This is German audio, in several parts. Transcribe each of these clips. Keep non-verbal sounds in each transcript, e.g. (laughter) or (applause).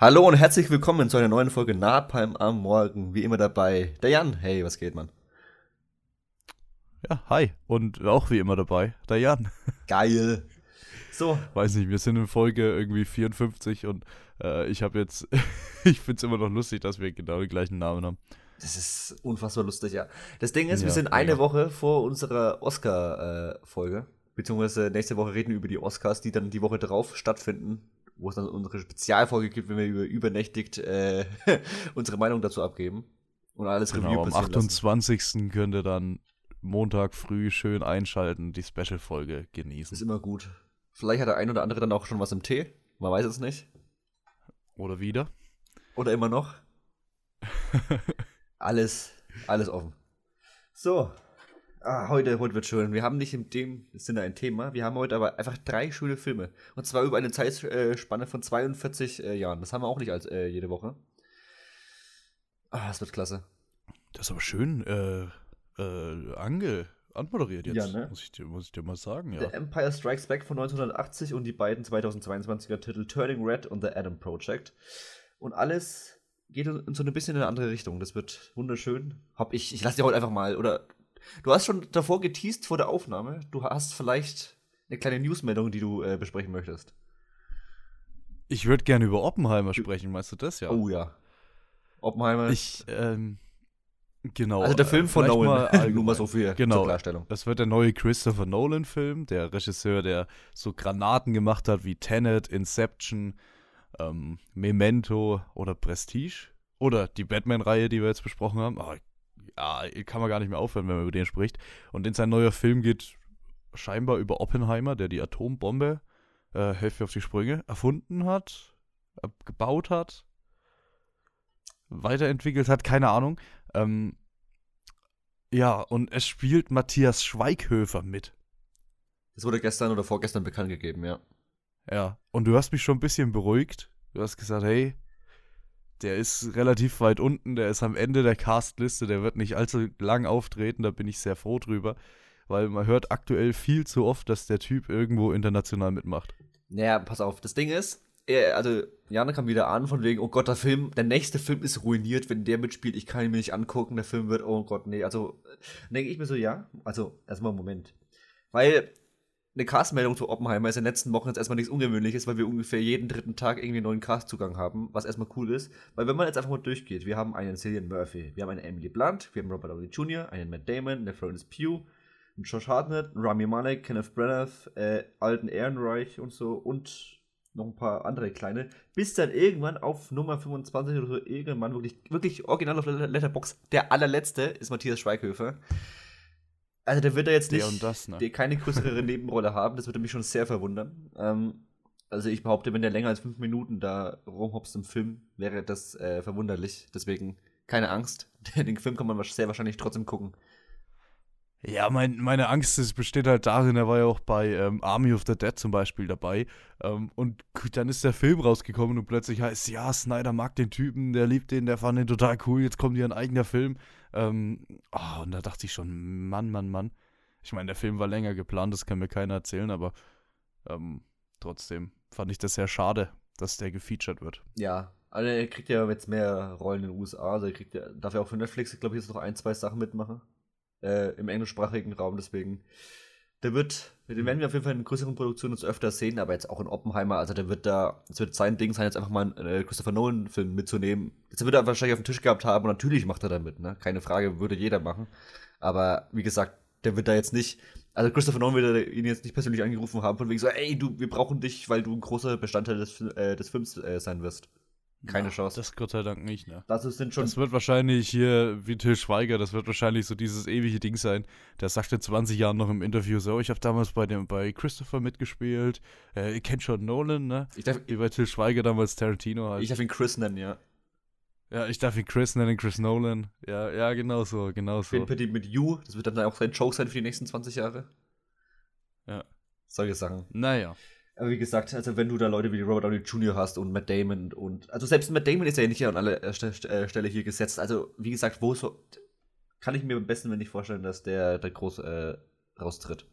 Hallo und herzlich willkommen zu einer neuen Folge Napalm am Morgen. Wie immer dabei der Jan. Hey, was geht, Mann? Ja, hi. Und auch wie immer dabei der Jan. (laughs) Geil. So. Weiß nicht, wir sind in Folge irgendwie 54 und äh, ich habe jetzt, (laughs) ich finde es immer noch lustig, dass wir genau den gleichen Namen haben. Das ist unfassbar lustig, ja. Das Ding ist, ja, wir sind eine ja. Woche vor unserer Oscar-Folge. Äh, beziehungsweise nächste Woche reden wir über die Oscars, die dann die Woche darauf stattfinden wo es dann unsere Spezialfolge gibt, wenn wir über übernächtigt äh, (laughs) unsere Meinung dazu abgeben und alles genau, Review Am 28. Lassen. könnt ihr dann Montag früh schön einschalten, die Special-Folge genießen. Ist immer gut. Vielleicht hat der ein oder andere dann auch schon was im Tee. Man weiß es nicht. Oder wieder. Oder immer noch. (laughs) alles, alles offen. So, Ah, heute, heute wird schön. Wir haben nicht in dem Sinne ein Thema. Wir haben heute aber einfach drei schöne Filme. Und zwar über eine Zeitspanne von 42 äh, Jahren. Das haben wir auch nicht als äh, jede Woche. Ah, das wird klasse. Das ist aber schön äh, äh, ange anmoderiert jetzt, ja, ne? muss, ich dir, muss ich dir mal sagen. Ja. The Empire Strikes Back von 1980 und die beiden 2022er Titel Turning Red und The Adam Project. Und alles geht in so ein bisschen in eine andere Richtung. Das wird wunderschön. Hab ich, ich lasse dir heute einfach mal, oder Du hast schon davor geteased vor der Aufnahme. Du hast vielleicht eine kleine Newsmeldung, die du äh, besprechen möchtest. Ich würde gerne über Oppenheimer sprechen, meinst du das ja? Oh ja. Oppenheimer. Ich, ähm, genau. Also der Film äh, von Nolan, mal nur mal so viel genau, zur Klarstellung. Das wird der neue Christopher Nolan-Film, der Regisseur, der so Granaten gemacht hat wie Tenet, Inception, ähm, Memento oder Prestige. Oder die Batman-Reihe, die wir jetzt besprochen haben. Oh, ja, kann man gar nicht mehr aufhören, wenn man über den spricht. Und in sein neuer Film geht scheinbar über Oppenheimer, der die Atombombe, äh, Hilfe auf die Sprünge, erfunden hat, gebaut hat, weiterentwickelt hat, keine Ahnung. Ähm, ja, und es spielt Matthias Schweighöfer mit. Das wurde gestern oder vorgestern bekannt gegeben, ja. Ja, und du hast mich schon ein bisschen beruhigt. Du hast gesagt, hey, der ist relativ weit unten, der ist am Ende der Castliste, der wird nicht allzu lang auftreten, da bin ich sehr froh drüber, weil man hört aktuell viel zu oft, dass der Typ irgendwo international mitmacht. Naja, pass auf, das Ding ist, also Jana kam wieder an von wegen, oh Gott, der Film, der nächste Film ist ruiniert, wenn der mitspielt, ich kann ihn mir nicht angucken, der Film wird, oh Gott, nee, also denke ich mir so, ja, also erstmal einen Moment. Weil eine Castmeldung zu Oppenheimer ist in den letzten Wochen jetzt erstmal nichts Ungewöhnliches, weil wir ungefähr jeden dritten Tag irgendwie einen neuen Castzugang haben, was erstmal cool ist. Weil wenn man jetzt einfach mal durchgeht, wir haben einen Cillian Murphy, wir haben eine Emily Blunt, wir haben Robert Downey Jr., einen Matt Damon, eine Florence Pugh, einen Josh Hartnett, einen Rami Malek, Kenneth Branagh, äh, Alden Ehrenreich und so und noch ein paar andere kleine, bis dann irgendwann auf Nummer 25 oder so irgendwann wirklich, wirklich original auf Letterbox der allerletzte ist Matthias Schweighöfer. Also der wird da jetzt nicht das, ne? der keine größere Nebenrolle haben, das würde mich schon sehr verwundern. Ähm, also ich behaupte, wenn der länger als fünf Minuten da rumhopst im Film, wäre das äh, verwunderlich. Deswegen keine Angst. (laughs) Den Film kann man sehr wahrscheinlich trotzdem gucken. Ja, mein, meine Angst ist, besteht halt darin, er war ja auch bei ähm, Army of the Dead zum Beispiel dabei. Ähm, und dann ist der Film rausgekommen und plötzlich heißt ja, Snyder mag den Typen, der liebt den, der fand den total cool, jetzt kommt hier ein eigener Film. Ähm, oh, und da dachte ich schon, Mann, Mann, Mann. Ich meine, der Film war länger geplant, das kann mir keiner erzählen, aber ähm, trotzdem fand ich das sehr schade, dass der gefeatured wird. Ja, also er kriegt ja jetzt mehr Rollen in den USA, also er kriegt ja, darf ja auch für Netflix, glaube ich, jetzt noch ein, zwei Sachen mitmachen äh, im englischsprachigen Raum, deswegen. Der wird, den werden wir auf jeden Fall in größeren Produktionen uns öfter sehen, aber jetzt auch in Oppenheimer, also der wird da, es wird sein Ding sein, jetzt einfach mal einen äh, Christopher Nolan-Film mitzunehmen. Jetzt wird er wahrscheinlich auf dem Tisch gehabt haben und natürlich macht er damit, ne? Keine Frage, würde jeder machen. Aber wie gesagt, der wird da jetzt nicht, also Christopher Nolan wird ihn jetzt nicht persönlich angerufen haben, von wegen so, ey, du, wir brauchen dich, weil du ein großer Bestandteil des, äh, des Films äh, sein wirst. Keine ja, Chance. Das Gott sei Dank nicht, ne? Das, sind schon das wird wahrscheinlich hier, wie Till Schweiger, das wird wahrscheinlich so dieses ewige Ding sein. Der sagte 20 Jahren noch im Interview so, ich habe damals bei dem bei Christopher mitgespielt. Äh, ihr kennt schon Nolan, ne? Ich darf, wie bei Till Schweiger damals Tarantino halt. Ich darf ihn Chris nennen, ja. Ja, ich darf ihn Chris nennen, Chris Nolan. Ja, ja, genau so, genau so. Bitte mit You, das wird dann auch sein Joke sein für die nächsten 20 Jahre. Ja. Solche Sachen. Naja. Aber wie gesagt, also wenn du da Leute wie Robert Downey Jr. hast und Matt Damon und also selbst Matt Damon ist ja nicht an aller äh, Stelle hier gesetzt. Also wie gesagt, wo so kann ich mir am besten wenn nicht vorstellen, dass der da groß äh, raustritt.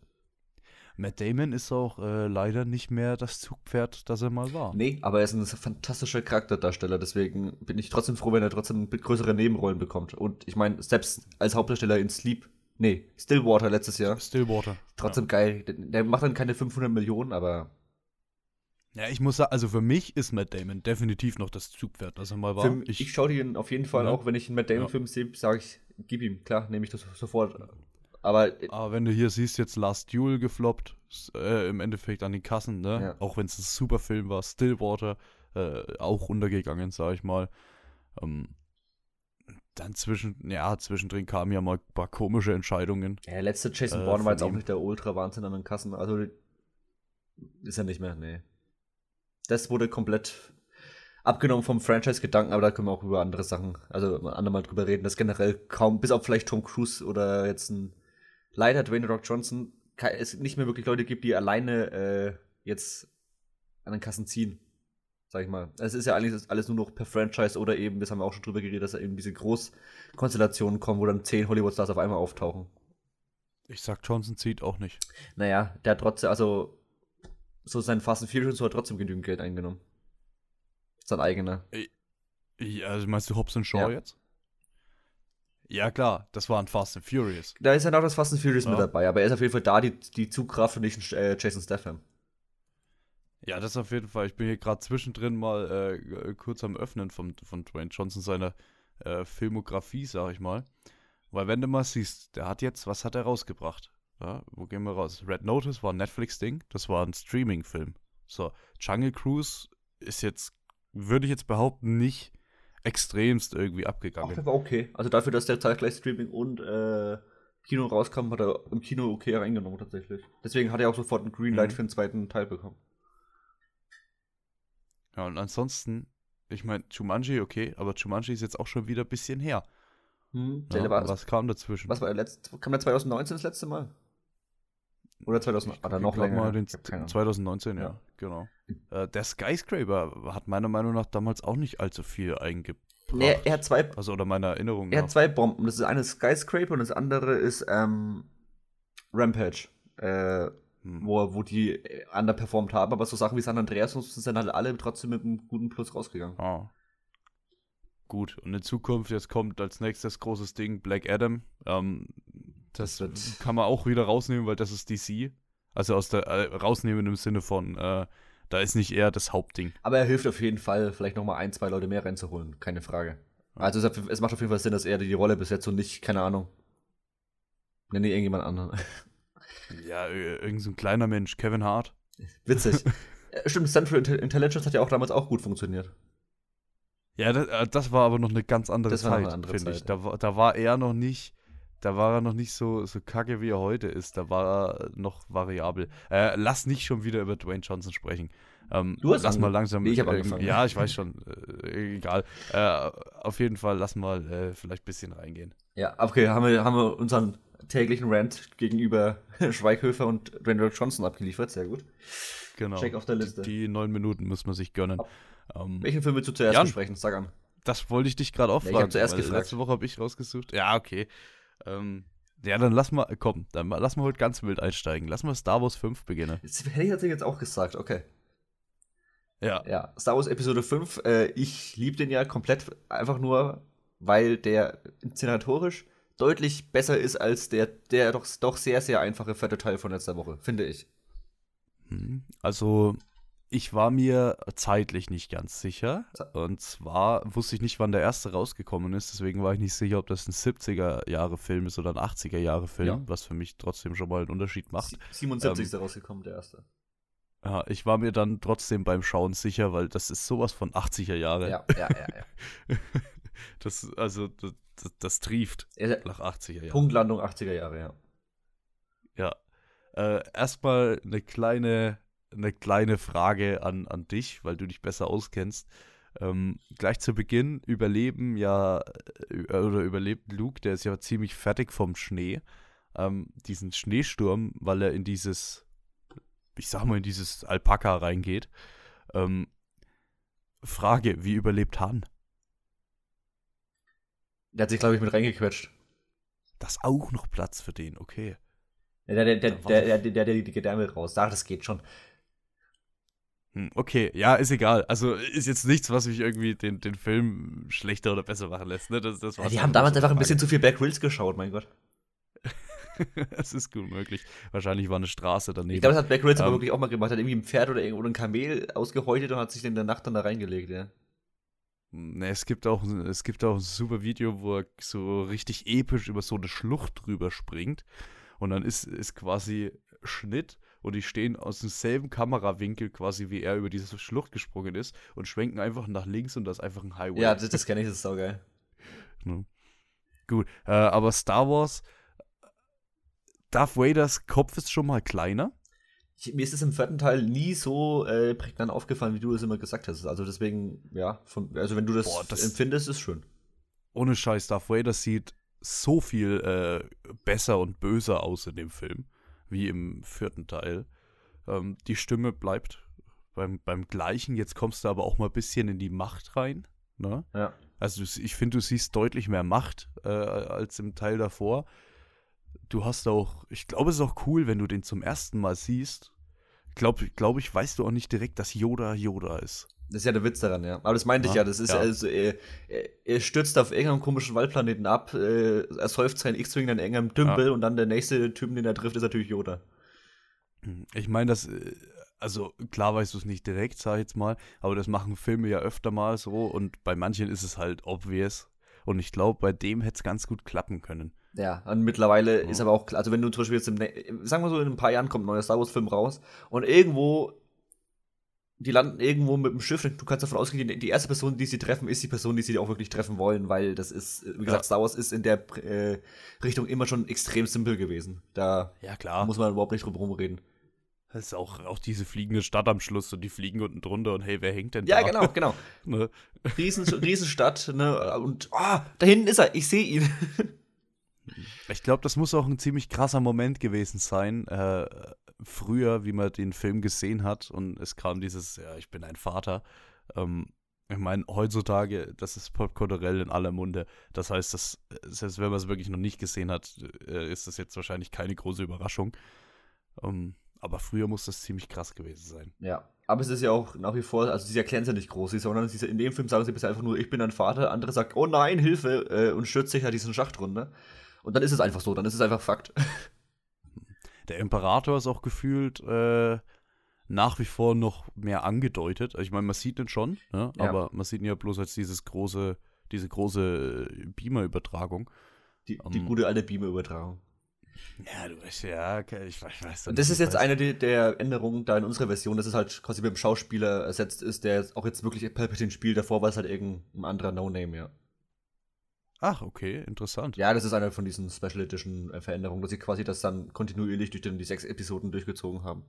Matt Damon ist auch äh, leider nicht mehr das Zugpferd, das er mal war. Nee, aber er ist ein fantastischer Charakterdarsteller, deswegen bin ich trotzdem froh, wenn er trotzdem größere Nebenrollen bekommt. Und ich meine, selbst als Hauptdarsteller in Sleep, nee, Stillwater letztes Jahr. Stillwater. Trotzdem ja. geil. Der, der macht dann keine 500 Millionen, aber ja, ich muss sagen, also für mich ist Matt Damon definitiv noch das Zugpferd, das er mal war. Für, ich, ich schaue ihn auf jeden Fall ja. auch, wenn ich einen Matt Damon-Film ja. sehe, sage ich, gib ihm, klar, nehme ich das sofort. Aber, Aber wenn du hier siehst, jetzt Last Duel gefloppt, äh, im Endeffekt an den Kassen, ne? Ja. Auch wenn es ein super Film war, Stillwater, äh, auch runtergegangen, sag ich mal. Ähm, dann zwischen, ja, zwischendrin kamen ja mal ein paar komische Entscheidungen. Ja, der letzte Jason äh, Bourne war jetzt auch nicht der Ultra-Wahnsinn an den Kassen. Also ist er nicht mehr, nee das wurde komplett abgenommen vom Franchise-Gedanken, aber da können wir auch über andere Sachen, also andermal drüber reden, dass generell kaum, bis auf vielleicht Tom Cruise oder jetzt ein leider Dwayne Rock Johnson, es nicht mehr wirklich Leute gibt, die alleine äh, jetzt an den Kassen ziehen. Sag ich mal. Es ist ja eigentlich alles nur noch per Franchise oder eben, das haben wir auch schon drüber geredet, dass da eben diese Großkonstellationen kommen, wo dann zehn Hollywood-Stars auf einmal auftauchen. Ich sag, Johnson zieht auch nicht. Naja, der hat trotzdem, also so sein Fast and Furious hat trotzdem genügend Geld eingenommen. Sein eigener. Ja, also meinst du Hobbs Shaw ja. jetzt? Ja, klar, das war ein Fast and Furious. Da ist ja noch das Fast and Furious ja. mit dabei, aber er ist auf jeden Fall da, die, die Zugkraft und nicht äh, Jason Statham. Ja, das auf jeden Fall. Ich bin hier gerade zwischendrin mal äh, kurz am Öffnen von, von Dwayne Johnson seiner äh, Filmografie, sag ich mal. Weil wenn du mal siehst, der hat jetzt, was hat er rausgebracht? Ja, wo gehen wir raus? Red Notice war ein Netflix-Ding, das war ein Streaming-Film. So, Jungle Cruise ist jetzt, würde ich jetzt behaupten, nicht extremst irgendwie abgegangen. Ach, der war okay. Also dafür, dass der zeitgleich Streaming und äh, Kino rauskam, hat er im Kino okay reingenommen tatsächlich. Deswegen hat er auch sofort ein Greenlight mhm. für den zweiten Teil bekommen. Ja, und ansonsten, ich meine, Jumanji, okay, aber Jumanji ist jetzt auch schon wieder ein bisschen her. Hm, ja, was kam dazwischen? Was war der letzte? Kam der 2019 das letzte Mal? Oder 2000, oder noch länger? Mal den 2019, ja, ja genau. Äh, der Skyscraper hat meiner Meinung nach damals auch nicht allzu viel eingebracht. Nee, er hat zwei. Also, oder meiner Erinnerung. Er nach. hat zwei Bomben. Das ist eine Skyscraper und das andere ist ähm, Rampage. Äh, hm. wo, wo die underperformed haben, aber so Sachen wie San Andreas sind halt alle trotzdem mit einem guten Plus rausgegangen. Ah. Gut, und in Zukunft, jetzt kommt als nächstes großes Ding Black Adam. Ähm, das, das kann man auch wieder rausnehmen, weil das ist DC. Also aus der äh, rausnehmen im Sinne von, äh, da ist nicht eher das Hauptding. Aber er hilft auf jeden Fall, vielleicht nochmal ein, zwei Leute mehr reinzuholen, keine Frage. Also es, es, macht auf jeden Fall Sinn, dass er die Rolle besetzt und nicht, keine Ahnung. Nenne irgendjemand anderen. (laughs) Ja, irgend so ein kleiner Mensch, Kevin Hart. Witzig. (laughs) Stimmt, Central Intelligence hat ja auch damals auch gut funktioniert. Ja, das, äh, das war aber noch eine ganz andere das Zeit, finde ich. Da, da war er noch nicht da war er noch nicht so, so kacke, wie er heute ist. Da war er noch variabel. Äh, lass nicht schon wieder über Dwayne Johnson sprechen. Ähm, du hast lass mal langsam. Nee, ich habe angefangen. Ja, ich weiß schon. Äh, egal. Äh, auf jeden Fall, lass mal äh, vielleicht ein bisschen reingehen. Ja, okay, haben wir, haben wir unseren täglichen Rant gegenüber (laughs) Schweighöfer und Dwayne Johnson abgeliefert. Sehr gut. Genau. Check auf der Liste. Die, die neun Minuten muss man sich gönnen. Ähm, Welchen Film willst du zuerst Jan, besprechen? Sag an. Das wollte ich dich gerade auch ja, fragen. Ich habe zuerst gefragt. Letzte Woche habe ich rausgesucht. Ja, okay. Ähm, ja, dann lass mal, komm, dann lass mal heute ganz wild einsteigen. Lass mal Star Wars 5 beginnen. Das hätte ich tatsächlich jetzt auch gesagt, okay. Ja. Ja, Star Wars Episode 5, äh, ich liebe den ja komplett einfach nur, weil der inszenatorisch deutlich besser ist als der, der doch, doch sehr, sehr einfache vierte Teil von letzter Woche, finde ich. Hm, also, ich war mir zeitlich nicht ganz sicher. Und zwar wusste ich nicht, wann der erste rausgekommen ist. Deswegen war ich nicht sicher, ob das ein 70er-Jahre-Film ist oder ein 80er-Jahre-Film, ja. was für mich trotzdem schon mal einen Unterschied macht. 77 ähm, ist rausgekommen, der erste. Ja, ich war mir dann trotzdem beim Schauen sicher, weil das ist sowas von 80er Jahre. Ja, ja, ja, ja. (laughs) das, also, das, das, das trieft nach 80er Jahren. Punktlandung 80er Jahre, ja. Ja. Äh, erstmal eine kleine eine kleine Frage an, an dich, weil du dich besser auskennst. Ähm, gleich zu Beginn überleben ja, äh, oder überlebt Luke, der ist ja ziemlich fertig vom Schnee, ähm, diesen Schneesturm, weil er in dieses, ich sag mal, in dieses Alpaka reingeht. Ähm, Frage, wie überlebt Han? Der hat sich, glaube ich, mit reingequetscht. Das ist auch noch Platz für den, okay. Der, der, der, der, der, der, der, die Gedärme raus. Ach, das geht schon. Hm, Okay, ja, ist egal. Also ist jetzt nichts, was mich irgendwie den, den Film schlechter oder besser machen lässt. Ne? Das, das Ja, die haben damals einfach ein bisschen zu viel Back Grills geschaut, mein Gott. (laughs) Es ist gut möglich. Wahrscheinlich war eine Straße daneben. Ich glaube, das hat Back Grills aber Ähm. wirklich auch mal gemacht. Hat irgendwie ein Pferd oder irgendwo ein Kamel ausgehäutet und hat sich in der Nacht dann da reingelegt, ja. Ne, es gibt auch es gibt auch ein super Video, wo er so richtig episch über so eine Schlucht drüber springt und dann ist ist quasi Schnitt und die stehen aus demselben Kamerawinkel quasi wie er über diese Schlucht gesprungen ist und schwenken einfach nach links und da ist einfach ein Highway. Ja, das, das kenne ich, das ist saugeil. (laughs) Ne? Gut, äh, aber Star Wars Darth Vaders Kopf ist schon mal kleiner. Ich, mir ist es im vierten Teil nie so äh, prägnant aufgefallen, wie du es immer gesagt hast. Also deswegen, ja, von, also wenn du das, Boah, das- empfindest, ist schön. Ohne Scheiß, Darth Vader sieht so viel äh, besser und böser aus in dem Film, wie im vierten Teil. Ähm, die Stimme bleibt beim, beim gleichen. Jetzt kommst du aber auch mal ein bisschen in die Macht rein. Ne? Ja. Also ich finde, du siehst deutlich mehr Macht äh, als im Teil davor. Du hast auch, ich glaube, es ist auch cool, wenn du den zum ersten Mal siehst. Glaube glaub ich, weißt du auch nicht direkt, dass Yoda Yoda ist. Das ist ja der Witz daran, ja. Aber das meinte ich Ja, ja. Das ist ja. also, er, er, er stürzt auf irgendeinem komischen Waldplaneten ab, äh, er säuft seinen X-Wing in irgendeinem Dümpel und dann der nächste Typ, den er trifft, ist natürlich Yoda. Ich meine, das, äh, also klar weißt du es nicht direkt, sag ich jetzt mal, aber das machen Filme ja öfter mal so und bei manchen ist es halt obvious. Und ich glaube, bei dem hätte es ganz gut klappen können. Ja, und mittlerweile Ja. ist aber auch, klar- also wenn du zum Beispiel jetzt im, sagen wir so, in ein paar Jahren kommt ein neuer Star Wars-Film raus und irgendwo, die landen irgendwo mit dem Schiff, du kannst davon ausgehen, die, die erste Person, die sie treffen, ist die Person, die sie auch wirklich treffen wollen, weil das ist, wie gesagt, Ja. Star Wars ist in der äh, Richtung immer schon extrem simpel gewesen. Da Ja, klar. muss man überhaupt nicht drum rumreden. Das ist auch, auch diese fliegende Stadt am Schluss und die fliegen unten drunter und hey, wer hängt denn Ja, da? genau, genau. (laughs) Ne? Riesen, Riesenstadt, ne, und, ah, da hinten ist er, ich sehe ihn. (laughs) Ich glaube, das muss auch ein ziemlich krasser Moment gewesen sein, äh, früher, wie man den Film gesehen hat und es kam dieses, ja, ich bin ein Vater. Ähm, ich meine, heutzutage, das ist popkulturell in aller Munde. Das heißt, dass, selbst wenn man es wirklich noch nicht gesehen hat, äh, ist das jetzt wahrscheinlich keine große Überraschung. Ähm, aber früher muss das ziemlich krass gewesen sein. Ja, aber es ist ja auch nach wie vor, also sie erklären es ja nicht groß, sondern sie, in dem Film sagen sie bisher einfach nur, ich bin ein Vater, andere sagt, oh nein, Hilfe, äh, und stürzt sich halt diesen Schacht runter. Und dann ist es einfach so, dann ist es einfach Fakt. (laughs) Der Imperator ist auch gefühlt äh, nach wie vor noch mehr angedeutet. Also ich meine, man sieht ihn schon, ne? Ja. aber man sieht ihn ja bloß als dieses große, diese große äh, Beamer-Übertragung. Die, die Um, gute alte Beamer-Übertragung. Ja, du weißt ja, okay, ich, ich weiß. Und das ist jetzt eine der- der Änderungen da in unserer Version, dass es halt quasi mit dem Schauspieler ersetzt ist, der jetzt auch jetzt wirklich Palpatine spielt. Davor war es halt irgendein anderer No-Name, ja. Ach, okay, interessant. Ja, das ist eine von diesen Special Edition äh, Veränderungen, dass sie quasi das dann kontinuierlich durch den, die sechs Episoden durchgezogen haben.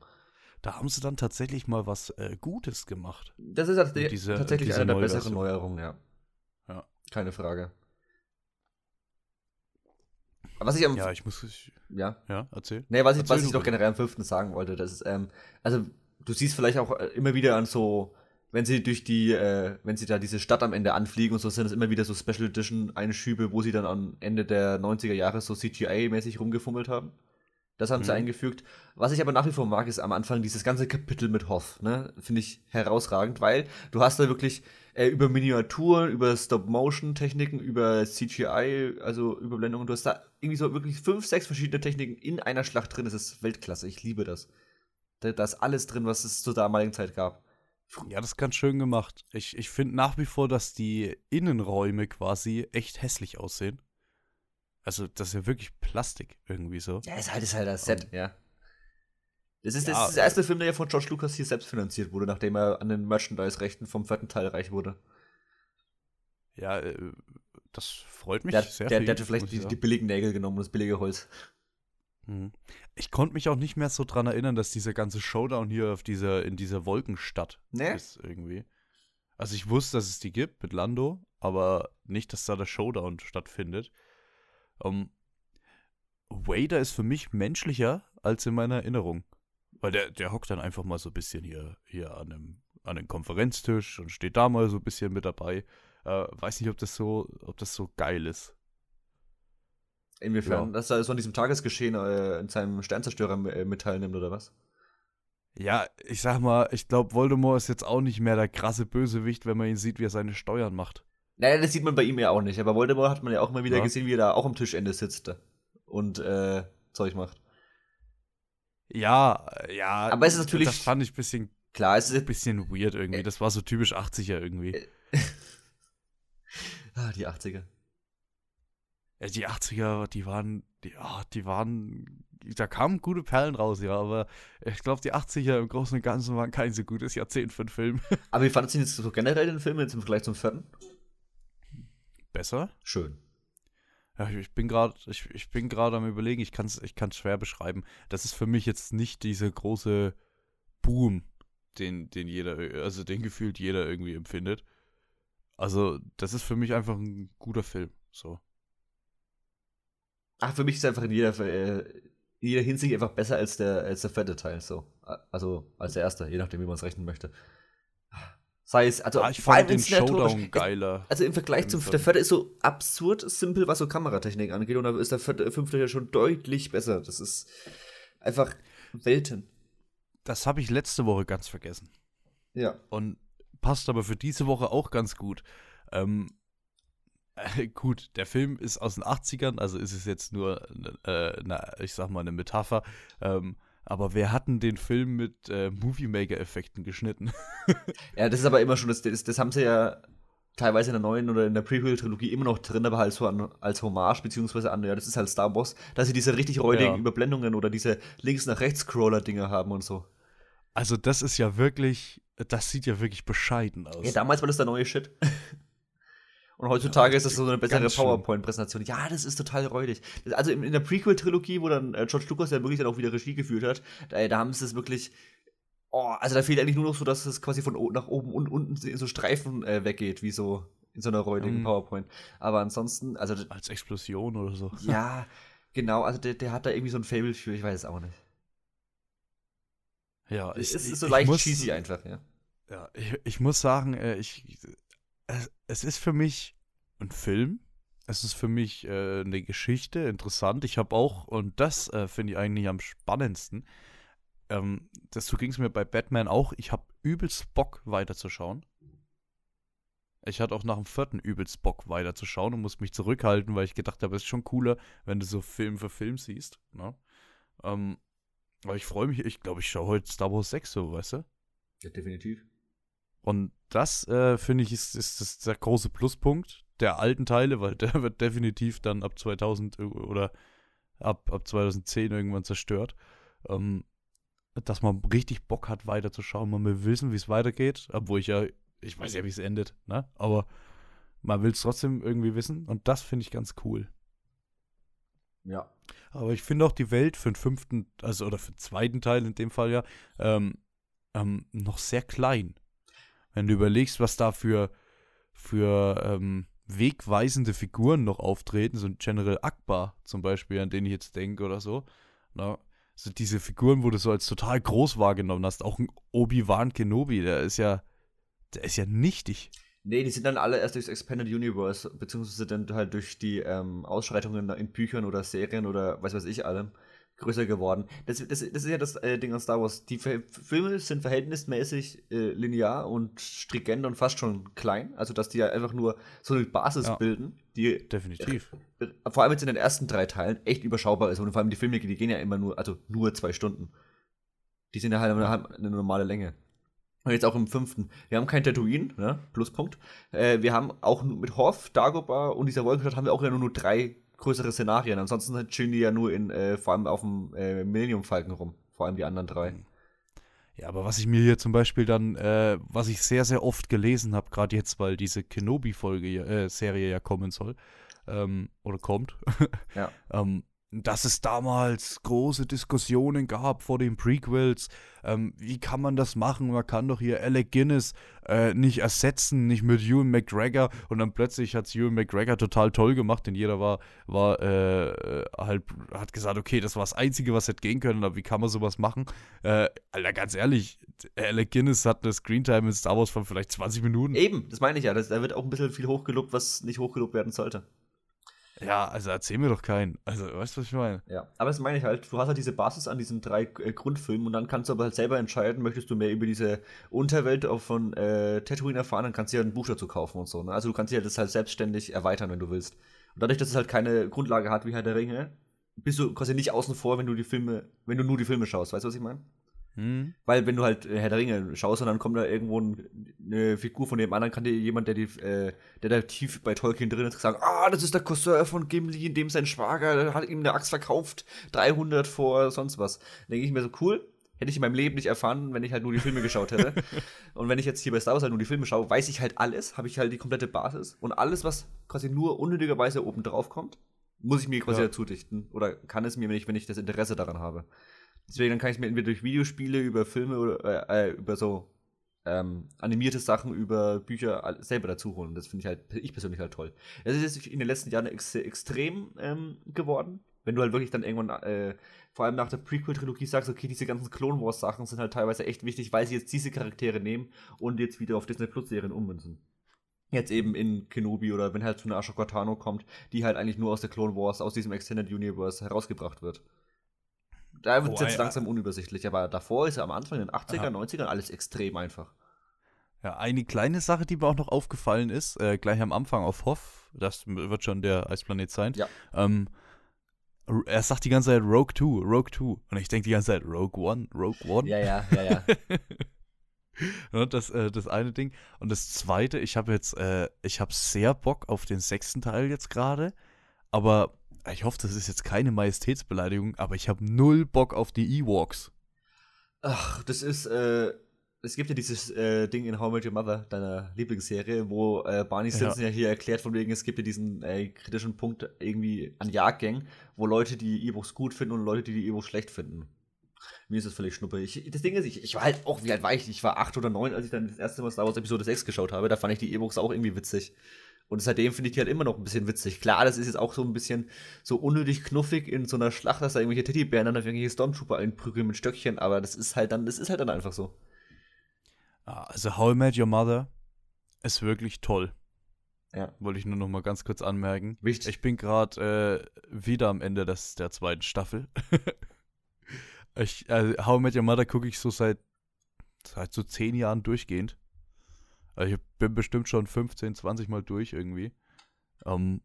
Da haben sie dann tatsächlich mal was äh, Gutes gemacht. Das ist Und diese- tatsächlich diese eine der besseren. Neuerungen, ja. Ja. Keine Frage. Aber Was ich am. Ja, ich muss. Ich, ja. ja, erzähl. Nee, was ich, Erzähl was ich doch bitte. generell am fünften sagen wollte, das ist, ähm, also du siehst vielleicht auch äh, immer wieder an so, wenn sie durch die, äh, wenn sie da diese Stadt am Ende anfliegen und so, sind es immer wieder so Special Edition Einschübe, wo sie dann am Ende der 90er Jahre so CGI-mäßig rumgefummelt haben. Das haben sie Mhm. eingefügt. Was ich aber nach wie vor mag, ist am Anfang dieses ganze Kapitel mit Hoff, ne? Finde ich herausragend, weil du hast da wirklich äh, über Miniaturen, über Stop-Motion-Techniken, über CGI, also Überblendungen, du hast da irgendwie so wirklich fünf, sechs verschiedene Techniken in einer Schlacht drin. Das ist Weltklasse. Ich liebe das. Da, da ist alles drin, was es zur damaligen Zeit gab. Ja, das ist ganz schön gemacht. Ich, ich finde nach wie vor, dass die Innenräume quasi echt hässlich aussehen. Also, das ist ja wirklich Plastik irgendwie so. Ja, ist halt, ist halt das Set, ja. Das ist, das Ja, ist der erste Film, der ja von George Lucas hier selbst finanziert wurde, nachdem er an den Merchandise-Rechten vom vierten Teil reich wurde. Ja, äh, das freut mich Der, sehr. der, der ihn, hatte vielleicht die, die billigen Nägel genommen und das billige Holz. Mhm. Ich konnte mich auch nicht mehr so dran erinnern, dass dieser ganze Showdown hier auf dieser, in dieser Wolkenstadt Ne? ist irgendwie. Also ich wusste, dass es die gibt mit Lando, aber nicht, dass da der Showdown stattfindet. Ähm, Vader ist für mich menschlicher als in meiner Erinnerung. Weil der, der hockt dann einfach mal so ein bisschen hier, hier an einem, an einem Konferenztisch und steht da mal so ein bisschen mit dabei. Äh, weiß nicht, ob das so, ob das so geil ist. Inwiefern? Ja. Dass er so an diesem Tagesgeschehen äh, in seinem Sternzerstörer äh, mit teilnimmt, oder was? Ja, ich sag mal, ich glaube, Voldemort ist jetzt auch nicht mehr der krasse Bösewicht, wenn man ihn sieht, wie er seine Steuern macht. Naja, das sieht man bei ihm ja auch nicht. Aber Voldemort hat man ja auch immer wieder Ja. gesehen, wie er da auch am Tischende sitzt und äh, Zeug macht. Ja, ja. Aber es ist natürlich- Das fand ich ein bisschen, Klar, es ist bisschen weird irgendwie. Das war so typisch 80er irgendwie. (laughs) ah, die 80er. Ja, die 80er, die waren, die, ah, die waren, da kamen gute Perlen raus, ja, aber ich glaube, die 80er im Großen und Ganzen waren kein so gutes Jahrzehnt für einen Film. (laughs) Aber wie fandest du jetzt so generell den Film jetzt im Vergleich zum vierten? Besser? Schön. Ja, ich- ich bin gerade, ich, ich bin gerade am überlegen, ich kann es ich kann's schwer beschreiben. Das ist für mich jetzt nicht dieser große Boom, den, den jeder, also den gefühlt jeder irgendwie empfindet. Also, das ist für mich einfach ein guter Film. So. Ach, für mich ist er einfach in jeder, äh, in jeder Hinsicht einfach besser als der, als der vierte Teil. So. Also als der erste, je nachdem, wie man es rechnen möchte. Sei es, also Ah, ich vor allem fand den Showdown geiler. Also im Vergleich zum vierten. der vierte ist so absurd simpel, was so Kameratechnik angeht, und da ist der vierte, fünfte ja schon deutlich besser. Das ist einfach Welten. Das habe ich letzte Woche ganz vergessen. Ja. und passt aber für diese Woche auch ganz gut. Ähm, äh, gut, der Film ist aus den 80ern, also ist es jetzt nur, äh, na, ich sag mal, eine Metapher. Ähm, aber wer hat denn den Film mit äh, Movie Maker-Effekten geschnitten? (laughs) Ja, das ist aber immer schon, das, das, das haben sie ja teilweise in der neuen oder in der Prequel-Trilogie immer noch drin, aber halt so an, als Hommage, beziehungsweise an, ja, das ist halt Star Wars, dass sie diese richtig räudigen Ja. Überblendungen oder diese links nach rechts Scroller-Dinger haben und so. Also, das ist ja wirklich, das sieht ja wirklich bescheiden aus. Ja, damals war das der neue Shit. (laughs) Und heutzutage Ja, ist das so eine bessere. PowerPoint-Präsentation. Ja, das ist total räudig. Also in, in der Prequel-Trilogie, wo dann äh, George Lucas ja wirklich dann auch wieder Regie geführt hat, da, da haben sie es wirklich. Oh, also da fehlt eigentlich nur noch so, dass es quasi von nach oben und unten in so Streifen äh, weggeht, wie so in so einer räudigen Mhm. PowerPoint. Aber ansonsten, also Als Explosion oder so. (laughs) ja, genau, also der, der hat da irgendwie so ein Fable für, ich weiß es auch nicht. Ja, Es ich, ist ich- so ich leicht muss- cheesy einfach, ja. Ja, ich, ich muss sagen, äh, ich, es, es ist für mich ein Film. Es ist für mich äh, eine Geschichte, interessant. Ich habe auch, und das äh, finde ich eigentlich am spannendsten, ähm, so ging es mir bei Batman auch, ich habe übelst Bock weiterzuschauen. Ich hatte auch nach dem vierten übelst Bock weiterzuschauen und musste mich zurückhalten, weil ich gedacht habe, es ist schon cooler, wenn du so Film für Film siehst. Ne? Ähm, aber ich freue mich, ich glaube, ich schaue heute Star Wars 6 so, weißt du? Ja, definitiv. Und das, äh, finde ich, ist, ist, ist der große Pluspunkt der alten Teile, weil der (laughs) wird definitiv dann ab 2000 oder ab, ab 2010 irgendwann zerstört. Ähm, dass man richtig Bock hat, weiterzuschauen. Man will wissen, wie es weitergeht, obwohl ich ja, ich weiß ja, wie es endet, ne? Aber man will es trotzdem irgendwie wissen und das finde ich ganz cool. Ja. Aber ich finde auch die Welt für den fünften, also oder für den zweiten Teil in dem Fall ja, ähm, ähm, noch sehr klein. Wenn du überlegst, was da für, für ähm, wegweisende Figuren noch auftreten, so ein General Akbar zum Beispiel, an den ich jetzt denke oder so. Na, so diese Figuren, wo du so als total groß wahrgenommen hast, auch ein Obi-Wan Kenobi, der ist ja, der ist ja nichtig. Nee, die sind dann alle erst durchs Expanded Universe, beziehungsweise dann halt durch die ähm, Ausschreitungen in Büchern oder Serien oder was weiß ich allem größer geworden. Das, das, das ist ja das äh, Ding an Star Wars. Die Ver Filme sind verhältnismäßig äh, linear und stringent und fast schon klein. Also, dass die ja einfach nur so eine Basis Ja. bilden, die Definitiv. äh, vor allem jetzt in den ersten drei Teilen echt überschaubar ist. Und vor allem die Filme, die gehen ja immer nur, also nur zwei Stunden. Die sind ja halt eine normale Länge. Und jetzt auch im fünften. Wir haben kein Tatooine, ne? Pluspunkt. Äh, wir haben auch nur mit Hoth, Dagobah und dieser Wolkenstadt haben wir auch ja nur, nur drei größere Szenarien. Ansonsten chillen die ja nur in, äh, vor allem auf dem äh, Millennium Falcon rum. Vor allem die anderen drei. Ja, aber was ich mir hier zum Beispiel dann, äh, was ich sehr, sehr oft gelesen habe, gerade jetzt, weil diese Kenobi-Folge, ja- äh, Serie ja kommen soll, ähm, oder kommt, (laughs) Ja. ähm, dass es damals große Diskussionen gab vor den Prequels. Ähm, wie kann man das machen? Man kann doch hier Alec Guinness äh, nicht ersetzen, nicht mit Ewan McGregor. Und dann plötzlich hat Ewan McGregor total toll gemacht, denn jeder war, war äh, halt, hat gesagt, okay, das war das Einzige, was hätte gehen können, aber wie kann man sowas machen? Äh, Alter, ganz ehrlich, Alec Guinness hat eine Screentime in Star Wars von vielleicht 20 Minuten. Eben, das meine ich ja. Das, da wird auch ein bisschen viel hochgelobt, was nicht hochgelobt werden sollte. Ja, also erzähl mir doch keinen. Also, weißt du, was ich meine? Ja, aber das meine ich halt. Du hast halt diese Basis an diesen drei äh, Grundfilmen und dann kannst du aber halt selber entscheiden, möchtest du mehr über diese Unterwelt von äh, Tatooine erfahren, dann kannst du ja ein Buch dazu kaufen und so. Ne? Also du kannst ja das halt selbstständig erweitern, wenn du willst. Und dadurch, dass es halt keine Grundlage hat wie Herr der Ringe, bist du quasi nicht außen vor, wenn du die Filme, wenn du nur die Filme schaust. Weißt du, was ich meine? Hm? Weil wenn du halt äh, Herr der Ringe schaust und dann kommt da irgendwo ein, eine Figur von dem anderen, kann dir jemand, der, die, äh, der da tief bei Tolkien drin ist, sagen, ah, das ist der Cousin von Gimli, in dem sein Schwager hat ihm eine Axt verkauft, 300 vor sonst was. Dann denke ich mir so, cool, hätte ich in meinem Leben nicht erfahren, wenn ich halt nur die Filme geschaut hätte. (laughs) und wenn ich jetzt hier bei Star Wars halt nur die Filme schaue, weiß ich halt alles, habe ich halt die komplette Basis und alles, was quasi nur unnötigerweise oben drauf kommt, muss ich mir quasi Ja. dazu dichten oder kann es mir nicht, wenn ich das Interesse daran habe. Deswegen dann kann ich es mir entweder durch Videospiele, über Filme oder äh, äh, über so ähm, animierte Sachen, über Bücher selber dazu holen. Das finde ich halt, ich persönlich halt toll. Es ist in den letzten Jahren ex extrem ähm, geworden. Wenn du halt wirklich dann irgendwann, äh, vor allem nach der Prequel-Trilogie sagst, okay, diese ganzen Clone Wars-Sachen sind halt teilweise echt wichtig, weil sie jetzt diese Charaktere nehmen und jetzt wieder auf Disney Plus-Serien ummünzen. Jetzt eben in Kenobi oder wenn halt so eine Ashoka Tano kommt, die halt eigentlich nur aus der Clone Wars, aus diesem Extended Universe herausgebracht wird. Da wird es jetzt langsam unübersichtlich, aber davor ist ja am Anfang in den 80er, Aha. 90ern alles extrem einfach. Ja, eine kleine Sache, die mir auch noch aufgefallen ist, äh, gleich am Anfang auf Hoff, das wird schon der Eisplanet sein. Ja. Ähm, er sagt die ganze Zeit Rogue 2, Rogue 2. Und ich denke die ganze Zeit Rogue One, Rogue One. Ja, ja, ja, ja. Ja, (laughs) das, äh, das eine Ding. Und das zweite, ich habe jetzt, äh, ich habe sehr Bock auf den sechsten Teil jetzt gerade. Aber ich hoffe, das ist jetzt keine Majestätsbeleidigung, aber ich habe null Bock auf die Ewoks. Ach, das ist, äh, es gibt ja dieses äh, Ding in How I Met Your Mother, deiner Lieblingsserie, wo äh, Barney Ja. Stinson ja. hier erklärt, von wegen, es gibt ja diesen äh, kritischen Punkt irgendwie an Jagdgängen, wo Leute die E-Books gut finden und Leute, die die E-Books schlecht finden. Mir ist das völlig schnuppe. Ich, das Ding ist, ich, ich war halt auch, wie alt war ich? Ich war acht oder neun, als ich dann das erste Mal Star Wars Episode 6 geschaut habe. Da fand ich die E-Books auch irgendwie witzig. Und seitdem finde ich die halt immer noch ein bisschen witzig. Klar, das ist jetzt auch so ein bisschen so unnötig knuffig in so einer Schlacht, dass da irgendwelche Teddybären dann auf irgendwelche Stormtrooper einprügeln mit Stöckchen, aber das ist halt dann, das ist halt dann einfach so. Ah, Also How I Met Your Mother ist wirklich toll. Ja. Wollte ich nur noch mal ganz kurz anmerken. Wichtig. Ich bin gerade äh, wieder am Ende des, der zweiten Staffel. (laughs) ich, äh, How I Met Your Mother gucke ich so seit, seit so zehn Jahren durchgehend. Also ich bin bestimmt schon 15, 20 Mal durch irgendwie. Ähm,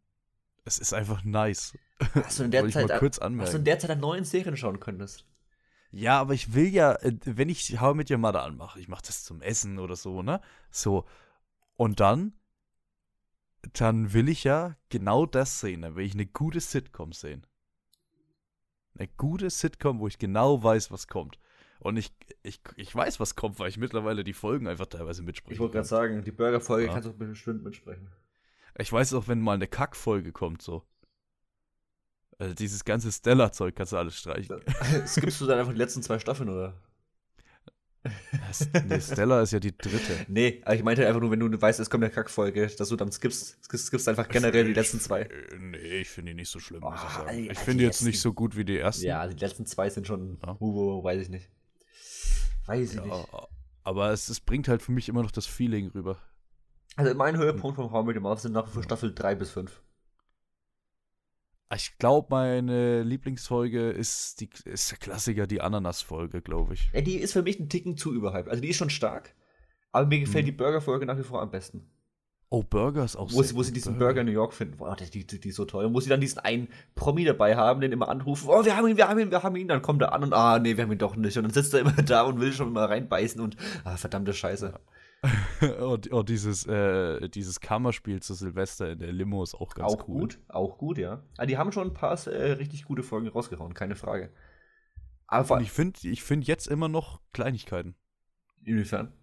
es ist einfach nice. Hast du in (laughs) der Zeit, kurz hast du in anmerken. der Zeit an neuen Serien schauen könntest? Ja, aber ich will ja, äh, wenn ich How I Met Your Mother anmache, ich mache das zum Essen oder so, ne? So. Und dann, dann will ich ja genau das sehen. Dann will ich eine gute Sitcom sehen. Eine gute Sitcom, wo ich genau weiß, was kommt. Und ich, ich, ich weiß, was kommt, weil ich mittlerweile die Folgen einfach teilweise mitspreche. Ich wollte gerade sagen, die Burger-Folge Ja. kannst du bestimmt mitsprechen. Ich weiß auch, wenn mal eine Kackfolge kommt, so. Also dieses ganze Stella-Zeug kannst du alles streichen. (laughs) Skippst du dann einfach die letzten zwei Staffeln, oder? Nee, Stella ist ja die dritte. (laughs) Nee, aber ich meinte einfach nur, wenn du weißt, es kommt eine Kackfolge, dass du dann skippst, skippst, einfach generell die letzten zwei. Äh, Nee, ich finde die nicht so schlimm, muss ich Oh, sagen. Ich die finde jetzt nicht so gut wie die ersten. Ja, die letzten zwei sind schon, Ja. uh, weiß ich nicht. Weiß ich Ja, nicht. aber es, es bringt halt für mich immer noch das Feeling rüber. Also mein Höhepunkt vom How Met Your sind nach wie vor Staffel 3 bis 5. Ich glaube, meine Lieblingsfolge ist, die, ist der Klassiker, die Ananas-Folge, glaube ich. Ja, die ist für mich ein Ticken zu überhyped. Also die ist schon stark, aber mir gefällt Mhm. die Burger-Folge nach wie vor am besten. Oh, Burger ist auch Wo sehr sie, wo sie diesen Burger in New York finden. Boah, die, die, die ist so toll. Und wo sie dann diesen einen Promi dabei haben, den immer anrufen, oh, wir haben ihn, wir haben ihn, wir haben ihn. Dann kommt er an und, ah, nee, wir haben ihn doch nicht. Und dann sitzt er immer (laughs) da und will schon immer reinbeißen und, ah, verdammte Scheiße. (laughs) oh, die- oh, dieses, äh, dieses Kammerspiel zu Silvester in der Limo ist auch ganz auch cool. gut, auch gut, ja. Aber die haben schon ein paar äh, richtig gute Folgen rausgehauen, keine Frage. Aber Und ich finde ich find jetzt immer noch Kleinigkeiten. inwiefern?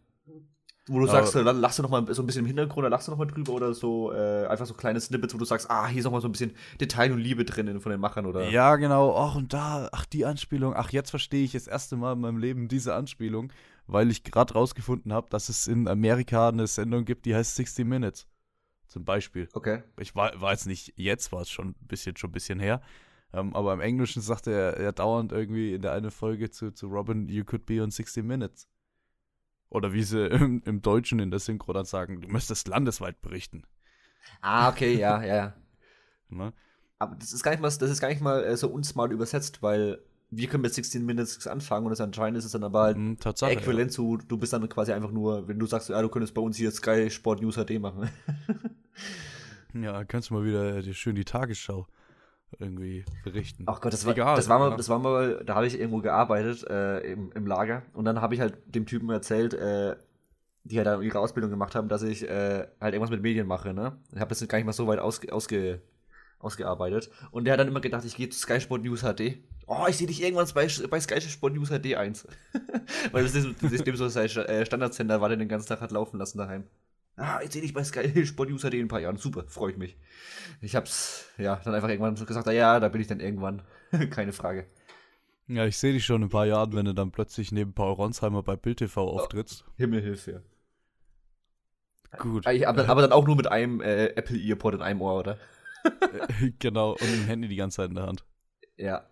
Wo du Ja. sagst, äh, dann lachst du noch mal so ein bisschen im Hintergrund, da lachst du noch mal drüber oder so, äh, einfach so kleine Snippets, wo du sagst, ah, hier ist noch mal so ein bisschen Detail und Liebe drin von den Machern oder. Ja, genau. Ach, und da, ach, die Anspielung. Ach, jetzt verstehe ich das erste Mal in meinem Leben diese Anspielung, weil ich gerade rausgefunden habe, dass es in Amerika eine Sendung gibt, die heißt 60 Minutes. Zum Beispiel. Okay. Ich war, war jetzt nicht jetzt, war es schon ein bisschen, schon ein bisschen her. Ähm, aber im Englischen sagte er, er dauernd irgendwie in der einen Folge zu, zu Robin, you could be on 60 Minutes. Oder wie sie (laughs) im, im Deutschen in der Synchro dann sagen, du müsstest landesweit berichten. Ah, okay, ja, ja, ja. (laughs) Ne? Aber das ist gar nicht mal, das ist gar nicht mal äh, so unsmart übersetzt, weil wir können mit 16 Minutes anfangen und das anscheinend ist es dann aber halt Mhm, äquivalent zu, du bist dann quasi einfach nur, wenn du sagst, ja, du könntest bei uns hier Sky Sport News HD machen. Ja, (laughs) ja kannst du mal wieder dir schön die Tagesschau irgendwie berichten. Ach Gott, das war, Egal, das war mal, ja. das war mal, da habe ich irgendwo gearbeitet äh, im, im Lager und dann habe ich halt dem Typen erzählt, äh, die halt da ihre Ausbildung gemacht haben, dass ich äh, halt irgendwas mit Medien mache, ne? Ich habe das gar nicht mal so weit ausge, ausge, ausgearbeitet und der hat dann immer gedacht, ich gehe zu Sky Sport News HD. Oh, ich sehe dich irgendwann bei, bei Sky Sport News HD 1. (laughs) Weil das ist, das ist dem so sein äh, Standardsender war, der den ganzen Tag hat laufen lassen daheim. Ah, ich sehe dich bei Sky (laughs) Sport News HD in ein paar Jahren. Super, freue ich mich. Ich hab's, ja, dann einfach irgendwann gesagt, ah, ja, da bin ich dann irgendwann. (laughs) Keine Frage. Ja, ich sehe dich schon in ein paar Jahren, wenn du dann plötzlich neben Paul Ronsheimer bei Bild TV auftrittst. Himmelhilfe. Gut. Ah, ich, aber, aber dann auch nur mit einem äh, Apple Earpod in einem Ohr, oder? (laughs) genau, und ein Handy die ganze Zeit in der Hand. Ja.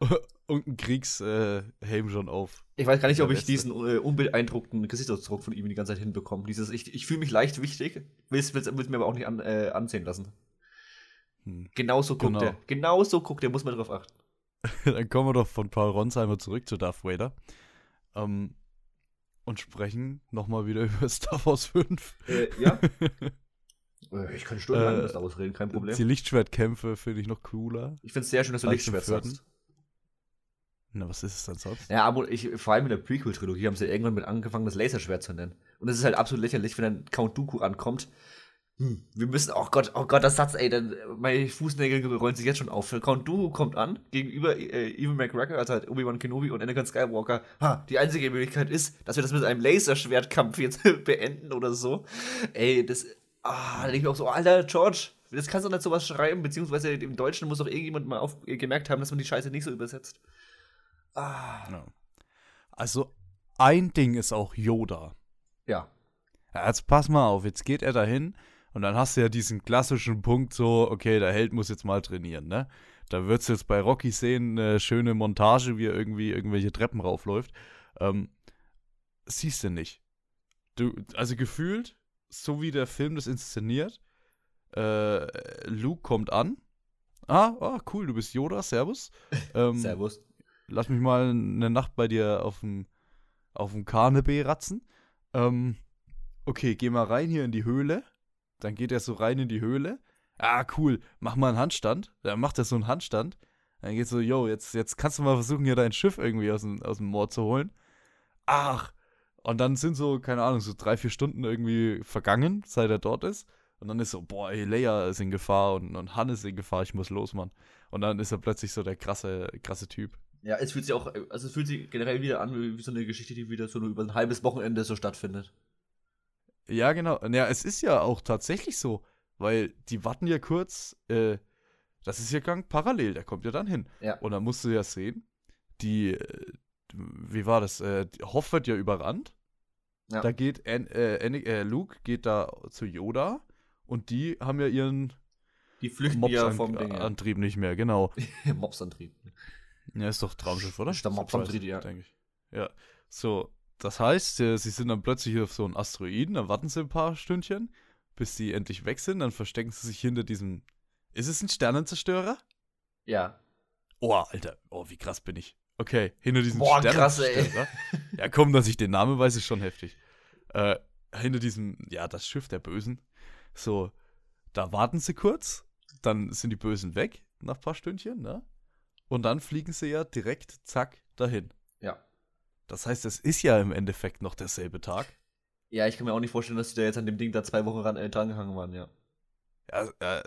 Und ein Kriegshelm äh, schon auf. Ich weiß gar nicht, ob ich diesen äh, unbeeindruckten Gesichtsausdruck von ihm die ganze Zeit hinbekomme. Dieses, ich, ich fühle mich leicht wichtig, will es mir aber auch nicht an, äh, ansehen lassen. Hm. Genauso guckt Genau. er. Genauso guckt er, muss man drauf achten. (laughs) Dann kommen wir doch von Paul Ronsheimer zurück zu Darth Vader. Ähm, und sprechen nochmal wieder (laughs) über Star Wars 5. Äh, ja. (laughs) Äh, ich kann stundenlang Äh, über Star Wars reden, kein Problem. Die Lichtschwertkämpfe finde ich noch cooler. Ich finde es sehr schön, dass du Lichtschwert sagst. Na, was ist es denn sonst? Ja, aber ich, vor allem in der Prequel-Trilogie haben sie irgendwann mit angefangen, das Laserschwert zu nennen. Und es ist halt absolut lächerlich, wenn dann Count Dooku ankommt. Hm, wir müssen, oh Gott, oh Gott, das Satz, ey, dann, meine Fußnägel rollen sich jetzt schon auf. Count Dooku kommt an, gegenüber äh, Ewan McGregor, also halt Obi-Wan Kenobi und Anakin Skywalker. Ha, die einzige Möglichkeit ist, dass wir das mit einem Laserschwertkampf jetzt (laughs) beenden oder so. Ey, das, ah, da denke ich mir auch so, alter, George, das kannst du nicht sowas schreiben, beziehungsweise im Deutschen muss doch irgendjemand mal auf, äh, gemerkt haben, dass man die Scheiße nicht so übersetzt. Ah, Ja. Also, ein Ding ist auch Yoda. ja. Ja, jetzt pass mal auf, jetzt geht er dahin und dann hast du ja diesen klassischen Punkt so, okay, der Held muss jetzt mal trainieren, ne? Da wird's jetzt bei Rocky sehen, eine schöne Montage, wie er irgendwie irgendwelche Treppen raufläuft. Ähm, siehst du nicht. Du, also gefühlt, so wie der Film das inszeniert, äh, Luke kommt an. Ah, ah, cool, du bist Yoda, servus. (laughs) Ähm, Servus. Lass mich mal eine Nacht bei dir auf dem auf dem Karnebee ratzen. Ähm, okay, geh mal rein hier in die Höhle. Dann geht er so rein in die Höhle. Ah, cool, mach mal einen Handstand. Dann macht er so einen Handstand. Dann geht so, yo, jetzt, jetzt kannst du mal versuchen, hier dein Schiff irgendwie aus dem, aus dem Moor zu holen. Ach, und dann sind so, keine Ahnung, so drei, vier Stunden irgendwie vergangen, seit er dort ist. Und dann ist so, boah, Leia ist in Gefahr und, und Han ist in Gefahr, ich muss los, Mann. Und dann ist er plötzlich so der krasse, krasse Typ. Ja, es fühlt sich auch, also es fühlt sich generell wieder an wie, wie so eine Geschichte, die wieder so nur über ein halbes Wochenende so stattfindet. Ja, genau. Ja, es ist ja auch tatsächlich so, weil die warten ja kurz, äh, das ist ja gang parallel, der kommt ja dann hin. Ja. Und dann musst du ja sehen, die, äh, wie war das, äh, Hoff wird ja überrannt. Ja. Da geht An äh, Anakin- äh, Luke geht da zu Yoda und die haben ja ihren Die flüchten ja vom Ding. Nicht mehr, genau. (laughs) Mopsantrieb. Ja, ist doch Traumschiff, oder? Ist der Mopsantrieb, ja. Denke ich. Ja. So, das heißt, äh, sie sind dann plötzlich auf so einen Asteroiden, dann warten sie ein paar Stündchen, bis die endlich weg sind, dann verstecken sie sich hinter diesem. Ist es ein Sternenzerstörer? Ja. Oh, Alter, oh, wie krass bin ich. Okay, hinter diesem Boah, krass, ey. Sternenzerstörer. ja, komm, dass ich den Namen weiß, ist schon heftig. Äh, hinter diesem, ja, das Schiff der Bösen. So, da warten sie kurz, dann sind die Bösen weg, nach ein paar Stündchen, ne? Und dann fliegen sie ja direkt, zack, dahin. Ja. Das heißt, es ist ja im Endeffekt noch derselbe Tag. Ja, ich kann mir auch nicht vorstellen, dass die da jetzt an dem Ding da zwei Wochen ran, äh, drangehangen waren, ja. Ja, äh,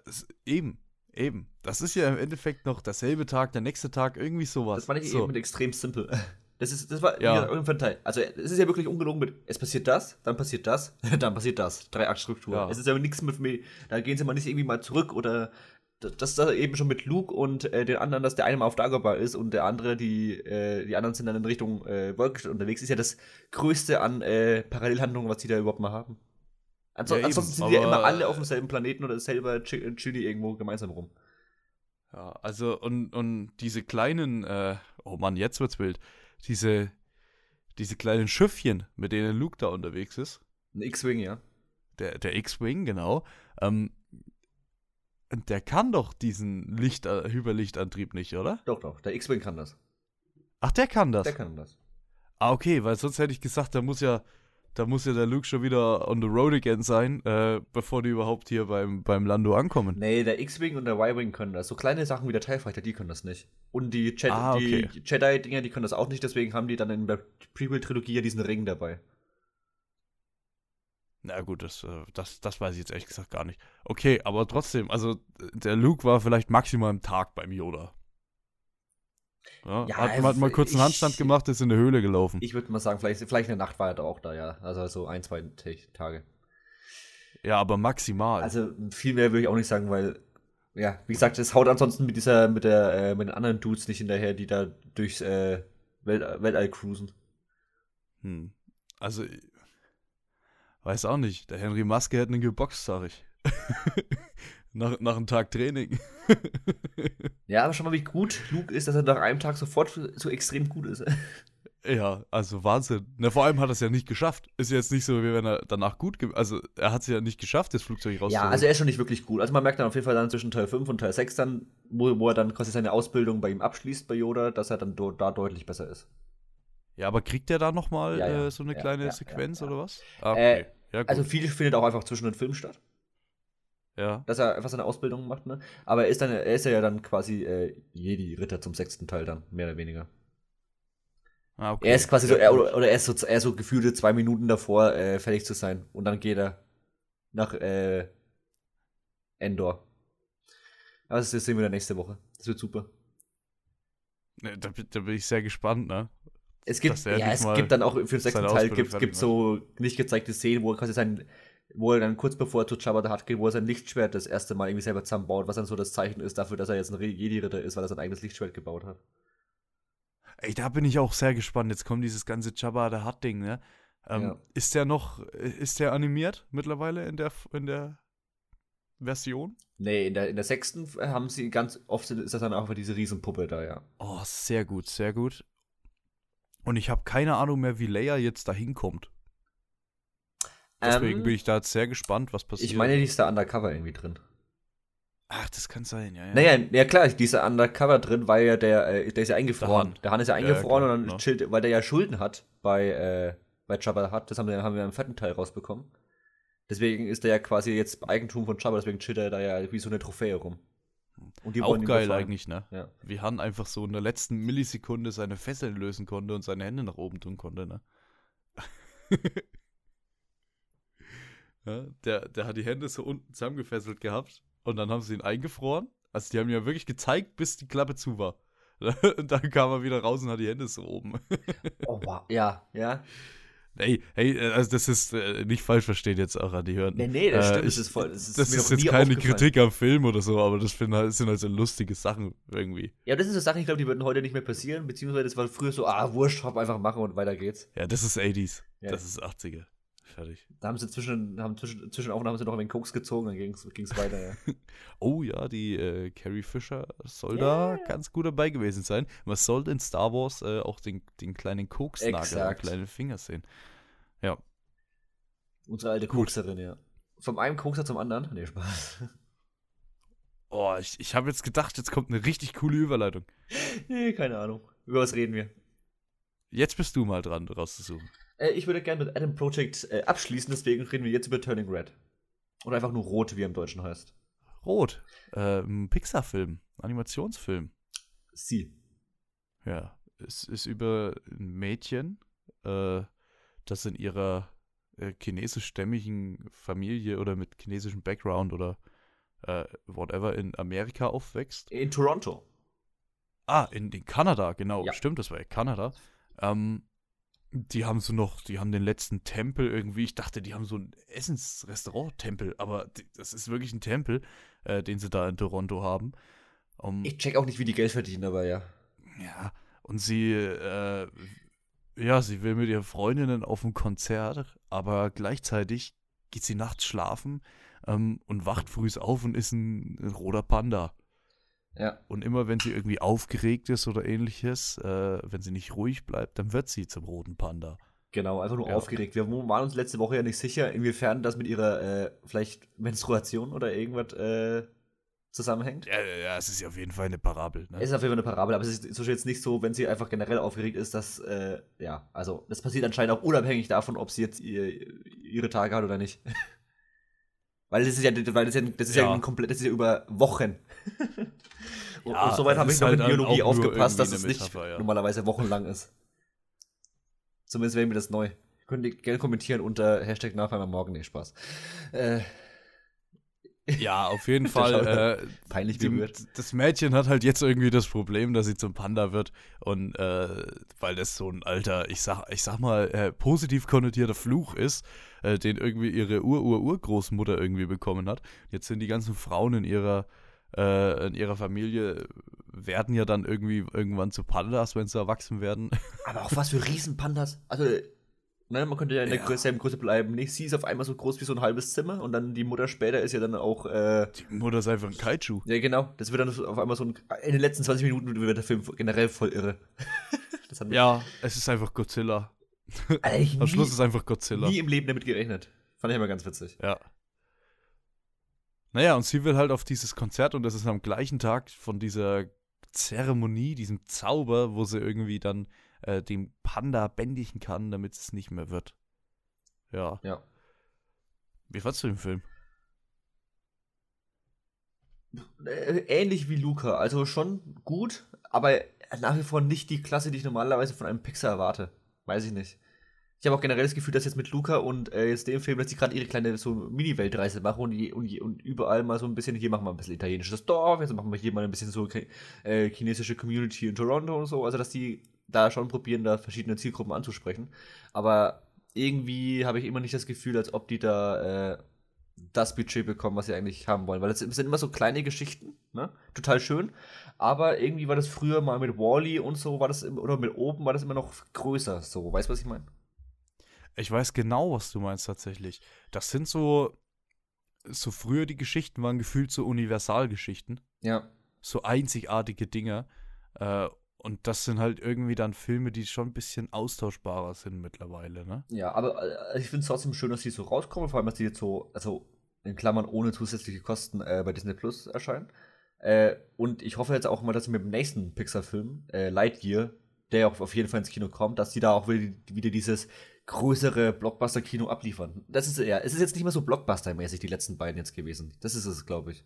eben, eben. Das ist ja im Endeffekt noch derselbe Tag, der nächste Tag, irgendwie sowas. Das fand ich so. eben mit extrem simpel. (laughs) Das ist, das war Ja. irgendein Teil. Also es ist ja wirklich ungelogen mit, es passiert das, dann passiert das, (laughs) dann passiert das. Drei Aktstruktur. Ja. Es ist ja nichts mit, mir- da gehen sie mal nicht irgendwie mal zurück oder das das ist da eben schon mit Luke und äh, den anderen, dass der eine mal auf Dagobah ist und der andere, die, äh, die anderen sind dann in Richtung äh, Wolkenstadt unterwegs, ist ja das größte an äh, Parallelhandlungen, was die da überhaupt mal haben. Anso Ja, ansonsten sind die ja immer alle auf demselben Planeten oder selber Chi- Chili irgendwo gemeinsam rum. Ja, also und, und diese kleinen, äh, oh Mann, jetzt wird's wild. Diese, diese kleinen Schiffchen, mit denen Luke da unterwegs ist, Ein X-Wing, ja. der, der X-Wing, genau, ähm, der kann doch diesen Licht, äh, Hyperlichtantrieb nicht, oder? Doch, doch, der X-Wing kann das. Ach, der kann das. Der kann das. Ah, okay, weil sonst hätte ich gesagt, da muss ja, da muss ja der Luke schon wieder on the road again sein, äh, bevor die überhaupt hier beim, beim Lando ankommen. Nee, der X-Wing und der Y-Wing können das. So kleine Sachen wie der TIE Fighter, die können das nicht. Und die, Jedi- Ah, okay. die Jedi-Dinger, die können das auch nicht, deswegen haben die dann in der Prequel-Trilogie ja diesen Ring dabei. Na gut, das, äh, das, das weiß ich jetzt ehrlich gesagt gar nicht. Okay, aber trotzdem, also äh, der Luke war vielleicht maximal am Tag beim Yoda. Ja, Ja, hat, hat mal kurz einen Handstand gemacht, ist in der Höhle gelaufen. Ich würde mal sagen, vielleicht, vielleicht eine Nacht war er da auch da, ja. Also so ein, zwei Tage. ja, aber maximal. Also viel mehr würde ich auch nicht sagen, weil, ja, wie gesagt, es haut ansonsten mit dieser, mit der, äh, mit den anderen Dudes nicht hinterher, die da durchs äh, Welt, Weltall cruisen. Hm. Also, weiß auch nicht. Der Henry Maske hätte einen geboxt, sag ich. (laughs) nach, nach einem Tag Training. (laughs) Ja, aber schon mal, wie gut Luke ist, dass er nach einem Tag sofort so extrem gut ist. (laughs) ja, also Wahnsinn. Na, vor allem hat er es ja nicht geschafft. Ist jetzt nicht so, wie wenn er danach gut. Also, er hat es ja nicht geschafft, das Flugzeug rauszuholen. Ja, also er ist schon nicht wirklich gut. Also man merkt dann auf jeden Fall dann zwischen Teil 5 und Teil 6 dann, wo, wo er dann quasi seine Ausbildung bei ihm abschließt, bei Yoda, dass er dann da deutlich besser ist. Ja, aber kriegt der da nochmal Ja, ja. äh, so eine Ja, kleine Sequenz oder was? Ah, Äh, ja, gut. Also viel findet auch einfach zwischen den Filmen statt, ja. dass er einfach seine Ausbildung macht, ne? Aber er ist, dann, er ist ja dann quasi äh, Jedi-Ritter zum sechsten Teil dann, mehr oder weniger. Ah, okay. Er ist quasi so, er, oder, oder er ist so, er ist so gefühlte zwei Minuten davor, äh, fertig zu sein. Und dann geht er nach äh, Endor. Aber das sehen wir dann nächste Woche. Das wird super. Ne, da, da bin ich sehr gespannt, ne? Es gibt, ja, es gibt dann auch für den sechsten Teil gibt, gibt so nicht gezeigte Szenen, wo er quasi sein, wo er dann kurz bevor er zu Jabba the Hutt geht, wo er sein Lichtschwert das erste Mal irgendwie selber zusammenbaut, was dann so das Zeichen ist dafür, dass er jetzt ein Jedi-Ritter ist, weil er sein eigenes Lichtschwert gebaut hat. Ey, da bin ich auch sehr gespannt. Jetzt kommt dieses ganze Jabba the Hutt-Ding, ne? Ähm, Ja. Ist der noch, ist der animiert mittlerweile in der, in der Version? Nee, in der, in der sechsten haben sie ganz oft ist das dann auch diese Riesenpuppe da, ja. Oh, sehr gut, sehr gut. Und ich habe keine Ahnung mehr, wie Leia jetzt da hinkommt. Deswegen Ähm, bin ich da jetzt sehr gespannt, was passiert. Ich meine, die ist da undercover irgendwie drin. Ach, das kann sein, ja. ja. Naja, ja klar, die ist da undercover drin, weil ja der, äh, der ist ja eingefroren. Han. Der Han ist ja Ja, eingefroren klar, und dann genau. chillt, weil der ja Schulden hat bei, äh, bei Jabba the Hutt. Das haben wir, haben wir im vierten Teil rausbekommen. Deswegen ist der ja quasi jetzt Eigentum von Jabba, deswegen chillt er da ja wie so eine Trophäe rum. Und die Auch geil eigentlich, ne? Ja. Wie Han einfach so in der letzten Millisekunde seine Fesseln lösen konnte und seine Hände nach oben tun konnte, ne? (laughs) ja, der, der hat die Hände so unten zusammengefesselt gehabt und dann haben sie ihn eingefroren. Also die haben ja wirklich gezeigt, bis die Klappe zu war. (laughs) und dann kam er wieder raus und hat die Hände so oben. Oh, wow. Ja, ja. Ey, hey, äh, also das ist äh, nicht falsch verstehen jetzt auch an die Hören. Nee, nee, das Äh, stimmt. ich- das ist voll. Das ist, das mir ist jetzt keine. Kritik am Film oder so, aber das find, halt- sind halt so lustige Sachen irgendwie. Ja, das ist so Sachen, ich glaube, die würden heute nicht mehr passieren, beziehungsweise das war früher so, ah, wurscht, hab einfach machen und weiter geht's. Ja, das ist 80s. Ja. Das ist 80er. Fertig. Da haben sie zwischen, haben zwischen, zwischen Aufnahmen haben sie noch ein wenig Koks gezogen, dann ging's, ging's weiter, ja. (laughs) Oh ja, die äh, Carrie Fisher soll Ja. da ganz gut dabei gewesen sein. Man sollte in Star Wars äh, auch den, den kleinen Koksnagel Exakt. kleinen Finger sehen. Unsere alte Gut. Kokserin, ja. Vom einen Kokser zum anderen? Nee, Spaß. (laughs) Oh, ich, ich habe jetzt gedacht, jetzt kommt eine richtig coole Überleitung. (laughs) nee, keine Ahnung. Über was reden wir? Jetzt bist du mal dran, rauszusuchen. Äh, ich würde gerne mit Adam Project äh, abschließen, deswegen reden wir jetzt über Turning Red. Oder einfach nur Rot, wie er im Deutschen heißt. Rot. Äh, ein Pixar-Film. Animationsfilm. Sie. Ja. Es ist über ein Mädchen, äh, das in ihrer äh, chinesischstämmigen Familie oder mit chinesischem Background oder äh, whatever in Amerika aufwächst. In Toronto. Ah, in, in Kanada, genau. Ja. Stimmt, das war ja Kanada. Ähm, die haben so noch, die haben den letzten Tempel irgendwie. Ich dachte, die haben so ein Essensrestaurant-Tempel, aber das ist wirklich ein Tempel, äh, den sie da in Toronto haben. Um, Ich check auch nicht, wie die Geld verdienen, aber ja. ja, und sie, äh, ja, sie will mit ihren Freundinnen auf ein Konzert, aber gleichzeitig geht sie nachts schlafen ähm, und wacht früh auf und ist ein, ein roter Panda. Ja. Und immer wenn sie irgendwie aufgeregt ist oder ähnliches, äh, wenn sie nicht ruhig bleibt, dann wird sie zum roten Panda. Genau, einfach nur Ja. aufgeregt. Wir waren uns letzte Woche ja nicht sicher, inwiefern das mit ihrer äh, vielleicht Menstruation oder irgendwas äh, zusammenhängt. Ja, ja, es ist ja auf jeden Fall eine Parabel. Ne? Es ist auf jeden Fall eine Parabel, aber es ist so jetzt nicht so, wenn sie einfach generell aufgeregt ist, dass, äh, ja, also das passiert anscheinend auch unabhängig davon, ob sie jetzt ihr, ihre Tage hat oder nicht. (laughs) weil das ist ja, weil das ist ja, das ist ja. ja ein komplett, das ist ja über Wochen. (laughs) und, ja, und soweit habe ich noch halt in Biologie aufgepasst, dass es nicht Metapher, ja. normalerweise wochenlang ist. Zumindest wäre mir das neu. Könnt ihr gerne kommentieren unter Hashtag Nachfeier morgen. Nee, Spaß. Äh, ja, auf (laughs) jeden Fall. Äh, Peinlich die, Das Mädchen hat halt jetzt irgendwie das Problem, dass sie zum Panda wird. Und äh, weil das so ein alter, ich sag, ich sag mal, äh, positiv konnotierter Fluch ist, äh, den irgendwie ihre Ur-Ur-Urgroßmutter irgendwie bekommen hat. Jetzt sind die ganzen Frauen in ihrer, äh, in ihrer Familie werden ja dann irgendwie irgendwann zu Pandas, wenn sie erwachsen werden. Aber auch was für Riesenpandas. Also Ne, man könnte ja in der ja. selben Größe bleiben. Nicht? Sie ist auf einmal so groß wie so ein halbes Zimmer und dann die Mutter später ist ja dann auch. Äh, die Mutter ist einfach ein Kaiju. Ja, genau. Das wird dann auf einmal so ein. In den letzten 20 Minuten wird der Film generell voll irre. (laughs) ja, es ist einfach Godzilla. (laughs) Am Schluss ist es einfach Godzilla. Nie im Leben damit gerechnet. Fand ich immer ganz witzig. Ja. Naja, und sie will halt auf dieses Konzert und das ist am gleichen Tag von dieser Zeremonie, diesem Zauber, wo sie irgendwie dann äh, dem Panda bändigen kann, damit es nicht mehr wird. Ja. Ja. Wie fandst du den Film? Äh, ähnlich wie Luca, also schon gut, aber nach wie vor nicht die Klasse, die ich normalerweise von einem Pixar erwarte. Weiß ich nicht. Ich habe auch generell das Gefühl, dass jetzt mit Luca und äh, jetzt dem Film, dass die gerade ihre kleine so Mini-Weltreise machen und, und, und, überall mal so ein bisschen, hier machen wir ein bisschen italienisches Dorf, jetzt machen wir hier mal ein bisschen so äh, chinesische Community in Toronto und so, also dass die da schon probieren, da verschiedene Zielgruppen anzusprechen. Aber irgendwie habe ich immer nicht das Gefühl, als ob die da äh, das Budget bekommen, was sie eigentlich haben wollen. Weil es sind immer so kleine Geschichten, ne? Total schön. Aber irgendwie war das früher mal mit Wally und so, war das oder mit oben war das immer noch größer. So, weißt du, was ich meine? Ich weiß genau, was du meinst tatsächlich. Das sind so, so früher die Geschichten waren gefühlt so Universalgeschichten. Ja. So einzigartige Dinge. Äh, und das sind halt irgendwie dann Filme, die schon ein bisschen austauschbarer sind mittlerweile, ne? Ja, aber äh, ich finde es trotzdem schön, dass die so rauskommen, vor allem, dass die jetzt so, also in Klammern ohne zusätzliche Kosten äh, bei Disney Plus erscheinen. Äh, und ich hoffe jetzt auch mal, dass sie mit dem nächsten Pixar-Film, äh, Lightyear, der auch auf jeden Fall ins Kino kommt, dass die da auch wieder dieses größere Blockbuster-Kino abliefern. Das ist ja, es ist jetzt nicht mehr so Blockbuster-mäßig, die letzten beiden jetzt gewesen. Das ist es, glaube ich.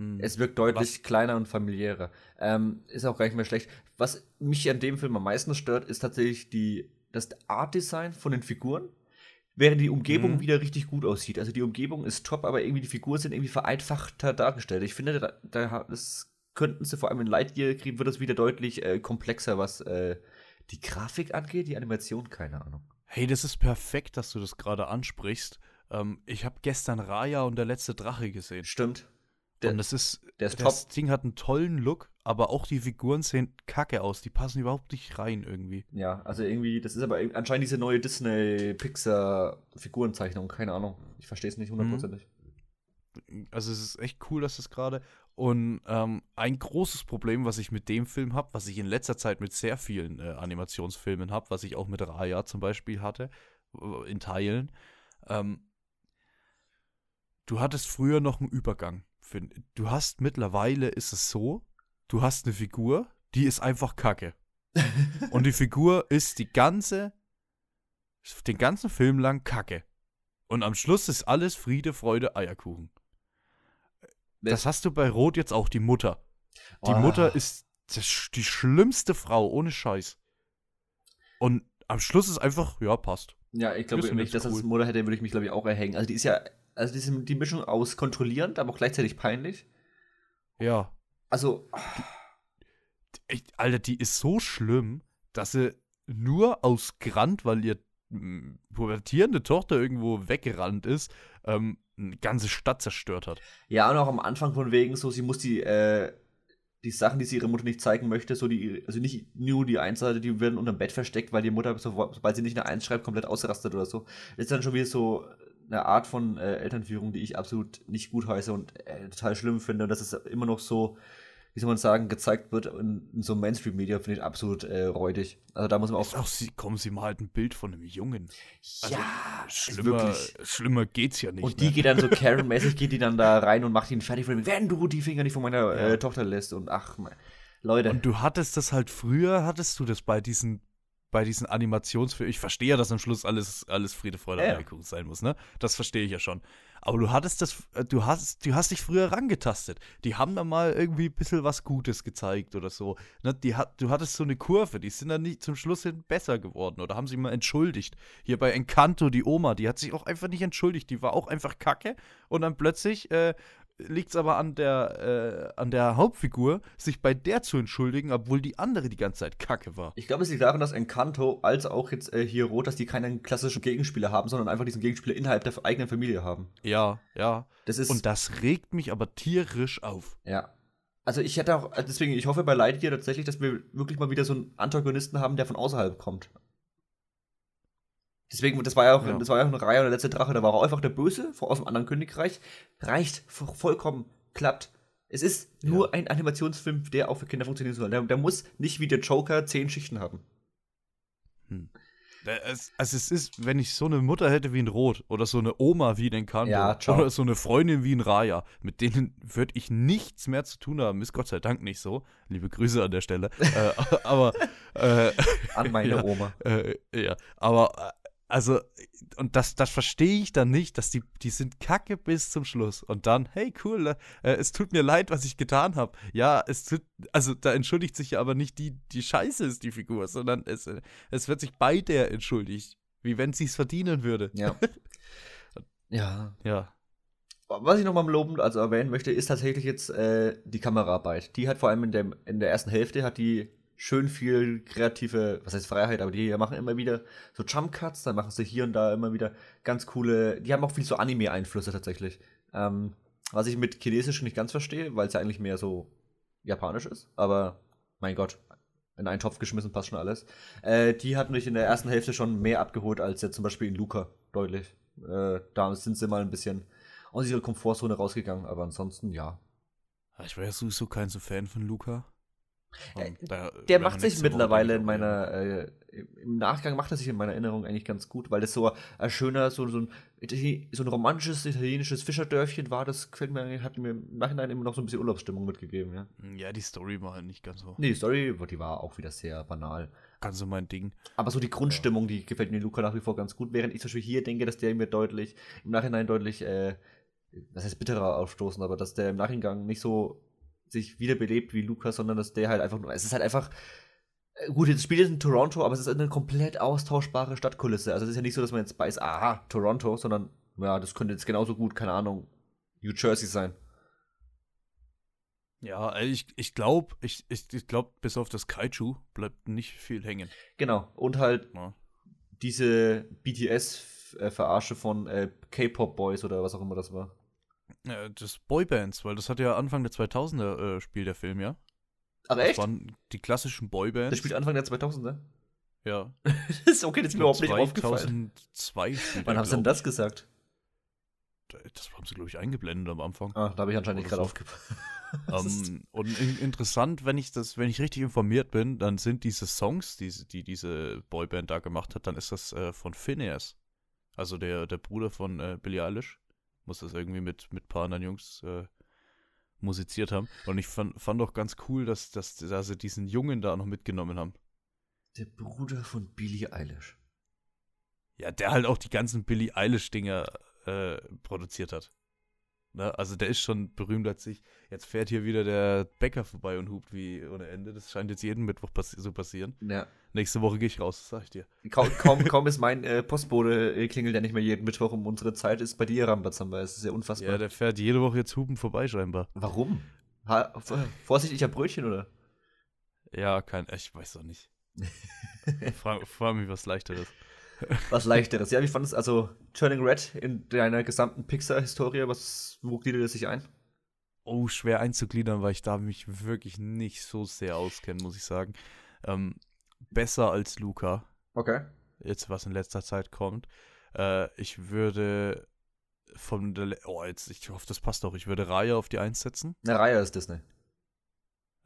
Hm. Es wirkt deutlich Was? kleiner und familiärer. Ähm, ist auch gar nicht mehr schlecht. Was mich an dem Film am meisten stört, ist tatsächlich die, das Art-Design von den Figuren. Während die Umgebung mhm. wieder richtig gut aussieht. Also die Umgebung ist top, aber irgendwie die Figuren sind irgendwie vereinfachter dargestellt. Ich finde, da, da das könnten sie vor allem in Lightyear kriegen, wird das wieder deutlich äh, komplexer, was äh, die Grafik angeht, die Animation, keine Ahnung. Hey, das ist perfekt, dass du das gerade ansprichst. Ähm, ich habe gestern Raya und der letzte Drache gesehen. Stimmt. Der, und das ist, der ist das top. Ding hat einen tollen Look, aber auch die Figuren sehen kacke aus. Die passen überhaupt nicht rein irgendwie. Ja, also irgendwie, das ist aber anscheinend diese neue Disney-Pixar-Figurenzeichnung. Keine Ahnung. Ich verstehe es nicht hundertprozentig. Also es ist echt cool, dass das gerade. Und ähm, ein großes Problem, was ich mit dem Film habe, was ich in letzter Zeit mit sehr vielen äh, Animationsfilmen habe, was ich auch mit Raya zum Beispiel hatte, in Teilen, ähm, du hattest früher noch einen Übergang finde. Du hast mittlerweile ist es so, du hast eine Figur, die ist einfach Kacke. (laughs) und die Figur ist die ganze, den ganzen Film lang Kacke. Und am Schluss ist alles Friede, Freude, Eierkuchen. Das hast du bei Rot jetzt auch, die Mutter. Die oh. Mutter ist die schlimmste Frau, ohne Scheiß. Und am Schluss ist einfach, ja, passt. Ja, ich glaube, wenn ich das cool. als Mutter hätte, würde ich mich, glaube ich, auch erhängen. Also die ist ja also die, die Mischung aus kontrollierend, aber auch gleichzeitig peinlich. Ja. Also. Die, Alter, die ist so schlimm, dass sie nur aus Grant, weil ihr pubertierende Tochter irgendwo weggerannt ist, ähm, eine ganze Stadt zerstört hat. Ja, und auch am Anfang von wegen so, sie muss die, äh, die Sachen, die sie ihrer Mutter nicht zeigen möchte, so die, also nicht nur die Einseite, die werden unterm Bett versteckt, weil die Mutter, sobald sie nicht eine Eins schreibt, komplett ausrastet oder so. Das ist dann schon wieder so eine Art von äh, Elternführung, die ich absolut nicht gut heiße und äh, total schlimm finde. Und das ist immer noch so wie soll man sagen, gezeigt wird in, in so Mainstream-Media, finde ich absolut äh, räudig. Also da muss man auch. auch sie, kommen Sie mal halt ein Bild von einem Jungen. Also, ja, schlimmer, wirklich. schlimmer geht's ja nicht. Und die ne? geht dann so Karen-mäßig, geht die dann da rein und macht ihn fertig wenn du die Finger nicht von meiner Ja. äh, Tochter lässt. Und ach, Leute. Und du hattest das halt früher, hattest du das bei diesen, bei diesen Animationsfilmen. Ich verstehe ja, dass am Schluss alles, alles Friede, Freude, Ja. Eierkuchen sein muss, ne? Das verstehe ich ja schon. Aber du hattest das, äh, du hast, du hast dich früher rangetastet. Die haben da mal irgendwie ein bisschen was Gutes gezeigt oder so. Ne? Die hat, du hattest so eine Kurve, die sind dann nicht zum Schluss hin besser geworden oder haben sich mal entschuldigt. Hier bei Encanto, die Oma, die hat sich auch einfach nicht entschuldigt. Die war auch einfach kacke und dann plötzlich äh, liegt es aber an der, äh, an der Hauptfigur, sich bei der zu entschuldigen, obwohl die andere die ganze Zeit kacke war. Ich glaube, es liegt daran, dass Encanto als auch jetzt äh, hier Rot, dass die keinen klassischen Gegenspieler haben, sondern einfach diesen Gegenspieler innerhalb der eigenen Familie haben. Ja, ja. Das ist. Und das regt mich aber tierisch auf. ja. Also ich hätte auch, deswegen, ich hoffe bei Lightyear tatsächlich, dass wir wirklich mal wieder so einen Antagonisten haben, der von außerhalb kommt. Deswegen, das war ja auch, Ja. das war ja auch eine Reihe und der letzte Drache, da war auch einfach der Böse aus dem anderen Königreich. Reicht vo- vollkommen, klappt. Es ist nur ein Animationsfilm, der auch für Kinder funktionieren soll. Der, der muss nicht wie der Joker zehn Schichten haben. Es, also es ist, wenn ich so eine Mutter hätte wie ein Rot oder so eine Oma wie den Kanto Ja, oder so eine Freundin wie ein Raya, mit denen würde ich nichts mehr zu tun haben. Ist Gott sei Dank nicht so. Liebe Grüße an der Stelle. äh, (laughs) aber äh, An meine (laughs) Ja. Oma. Äh, ja, aber äh, also, und das, das verstehe ich dann nicht, dass die, die sind kacke bis zum Schluss. Und dann, hey, cool, äh, es tut mir leid, was ich getan habe. Ja, es tut, also da entschuldigt sich ja aber nicht die, die Scheiße ist die Figur, sondern es, äh, es wird sich bei der entschuldigt. Wie wenn sie es verdienen würde. Ja. (laughs) ja. Ja. Was ich nochmal lobend also erwähnen möchte, ist tatsächlich jetzt äh, die Kameraarbeit. Die hat vor allem in, dem, in der ersten Hälfte hat die schön viel kreative, was heißt Freiheit, aber die machen immer wieder so Jump Cuts, dann machen sie hier und da immer wieder ganz coole, die haben auch viel so Anime-Einflüsse tatsächlich. Ähm, was ich mit Chinesisch nicht ganz verstehe, weil es ja eigentlich mehr so japanisch ist, aber mein Gott, in einen Topf geschmissen passt schon alles. Äh, die hat mich in der ersten Hälfte schon mehr abgeholt als jetzt zum Beispiel in Luca, deutlich. Äh, da sind sie mal ein bisschen aus ihrer Komfortzone rausgegangen, aber ansonsten ja. Ich war ja sowieso kein so Fan von Luca. Äh, da Der wir macht sich mittlerweile in meiner, äh, im Nachgang macht er sich in meiner Erinnerung eigentlich ganz gut, weil das so ein schöner, so, so, ein, so ein romantisches italienisches Fischerdörfchen war, das gefällt mir, hat mir im Nachhinein immer noch so ein bisschen Urlaubsstimmung mitgegeben, ja. Ja, die Story war halt nicht ganz so, Nee, die Story, die war auch wieder sehr banal. ganz so mein Ding. Aber so die Grundstimmung, die gefällt mir Luca nach wie vor ganz gut, während ich zum Beispiel hier denke, dass der mir deutlich, im Nachhinein deutlich, äh, das heißt bitterer aufstoßen, aber dass der im Nachhinein nicht so sich wiederbelebt wie Luca, sondern dass der halt einfach nur, es ist halt einfach, äh, gut, jetzt spielt es in Toronto, aber es ist eine komplett austauschbare Stadtkulisse. Also es ist ja nicht so, dass man jetzt weiß, aha, Toronto, sondern, ja, das könnte jetzt genauso gut, keine Ahnung, New Jersey sein. Ja, äh, ich, ich glaube, ich, ich, ich glaub, bis auf das Kaiju bleibt nicht viel hängen. Genau, und halt Ja. diese BTS-Verarsche von äh, K-Pop-Boys oder was auch immer das war. Äh, das Boybands, weil das hat ja Anfang der 2000er äh, spielt der Film, ja? Ach Das echt? waren die klassischen Boybands. Das spielt Anfang der 2000er? ja. (laughs) Das ist okay, das ist mir überhaupt nicht aufgefallen. 2002 spielt Wann haben sie denn das gesagt? Das haben sie, glaube ich, eingeblendet am Anfang. Ah, da habe ich anscheinend nicht gerade so. aufgepasst. (laughs) Ähm, und in, interessant, wenn ich das, wenn ich richtig informiert bin, dann sind diese Songs, die die diese Boyband da gemacht hat, dann ist das äh, von Phineas. Also der, der Bruder von äh, Billie Eilish. Muss das irgendwie mit, mit ein paar anderen Jungs äh, musiziert haben. Und ich fand, fand auch ganz cool, dass, dass, dass sie diesen Jungen da noch mitgenommen haben. Der Bruder von Billie Eilish. Ja, der halt auch die ganzen Billie Eilish-Dinger äh, produziert hat. Ne? Also der ist schon berühmt als ich. Jetzt fährt hier wieder der Bäcker vorbei und hupt wie ohne Ende. Das scheint jetzt jeden Mittwoch passi so passieren. Ja. Nächste Woche gehe ich raus, das sag ich dir. Kaum, kaum, (laughs) kaum ist mein äh, Postbote äh, klingelt ja nicht mehr jeden Mittwoch um unsere Zeit, ist bei dir Rambazamba. Es ist ja unfassbar. Ja, der fährt jede Woche jetzt hupen vorbei scheinbar. Warum? Ha vorsichtig, ich hab Brötchen, oder? Ja, kein, ich weiß doch nicht. (laughs) frag, frag mich was leichteres. Was leichteres. Ja, wie fandest also Turning Red in deiner gesamten Pixar-Historie? Was, wo gliedert es sich ein? Oh, schwer einzugliedern, weil ich da mich wirklich nicht so sehr auskenne, muss ich sagen. Ähm, besser als Luca. Okay. jetzt was in letzter Zeit kommt. Äh, ich würde von der, Le- oh, jetzt, ich hoffe, das passt auch. Ich würde Raya auf die Eins setzen. Eine Reihe ist Disney.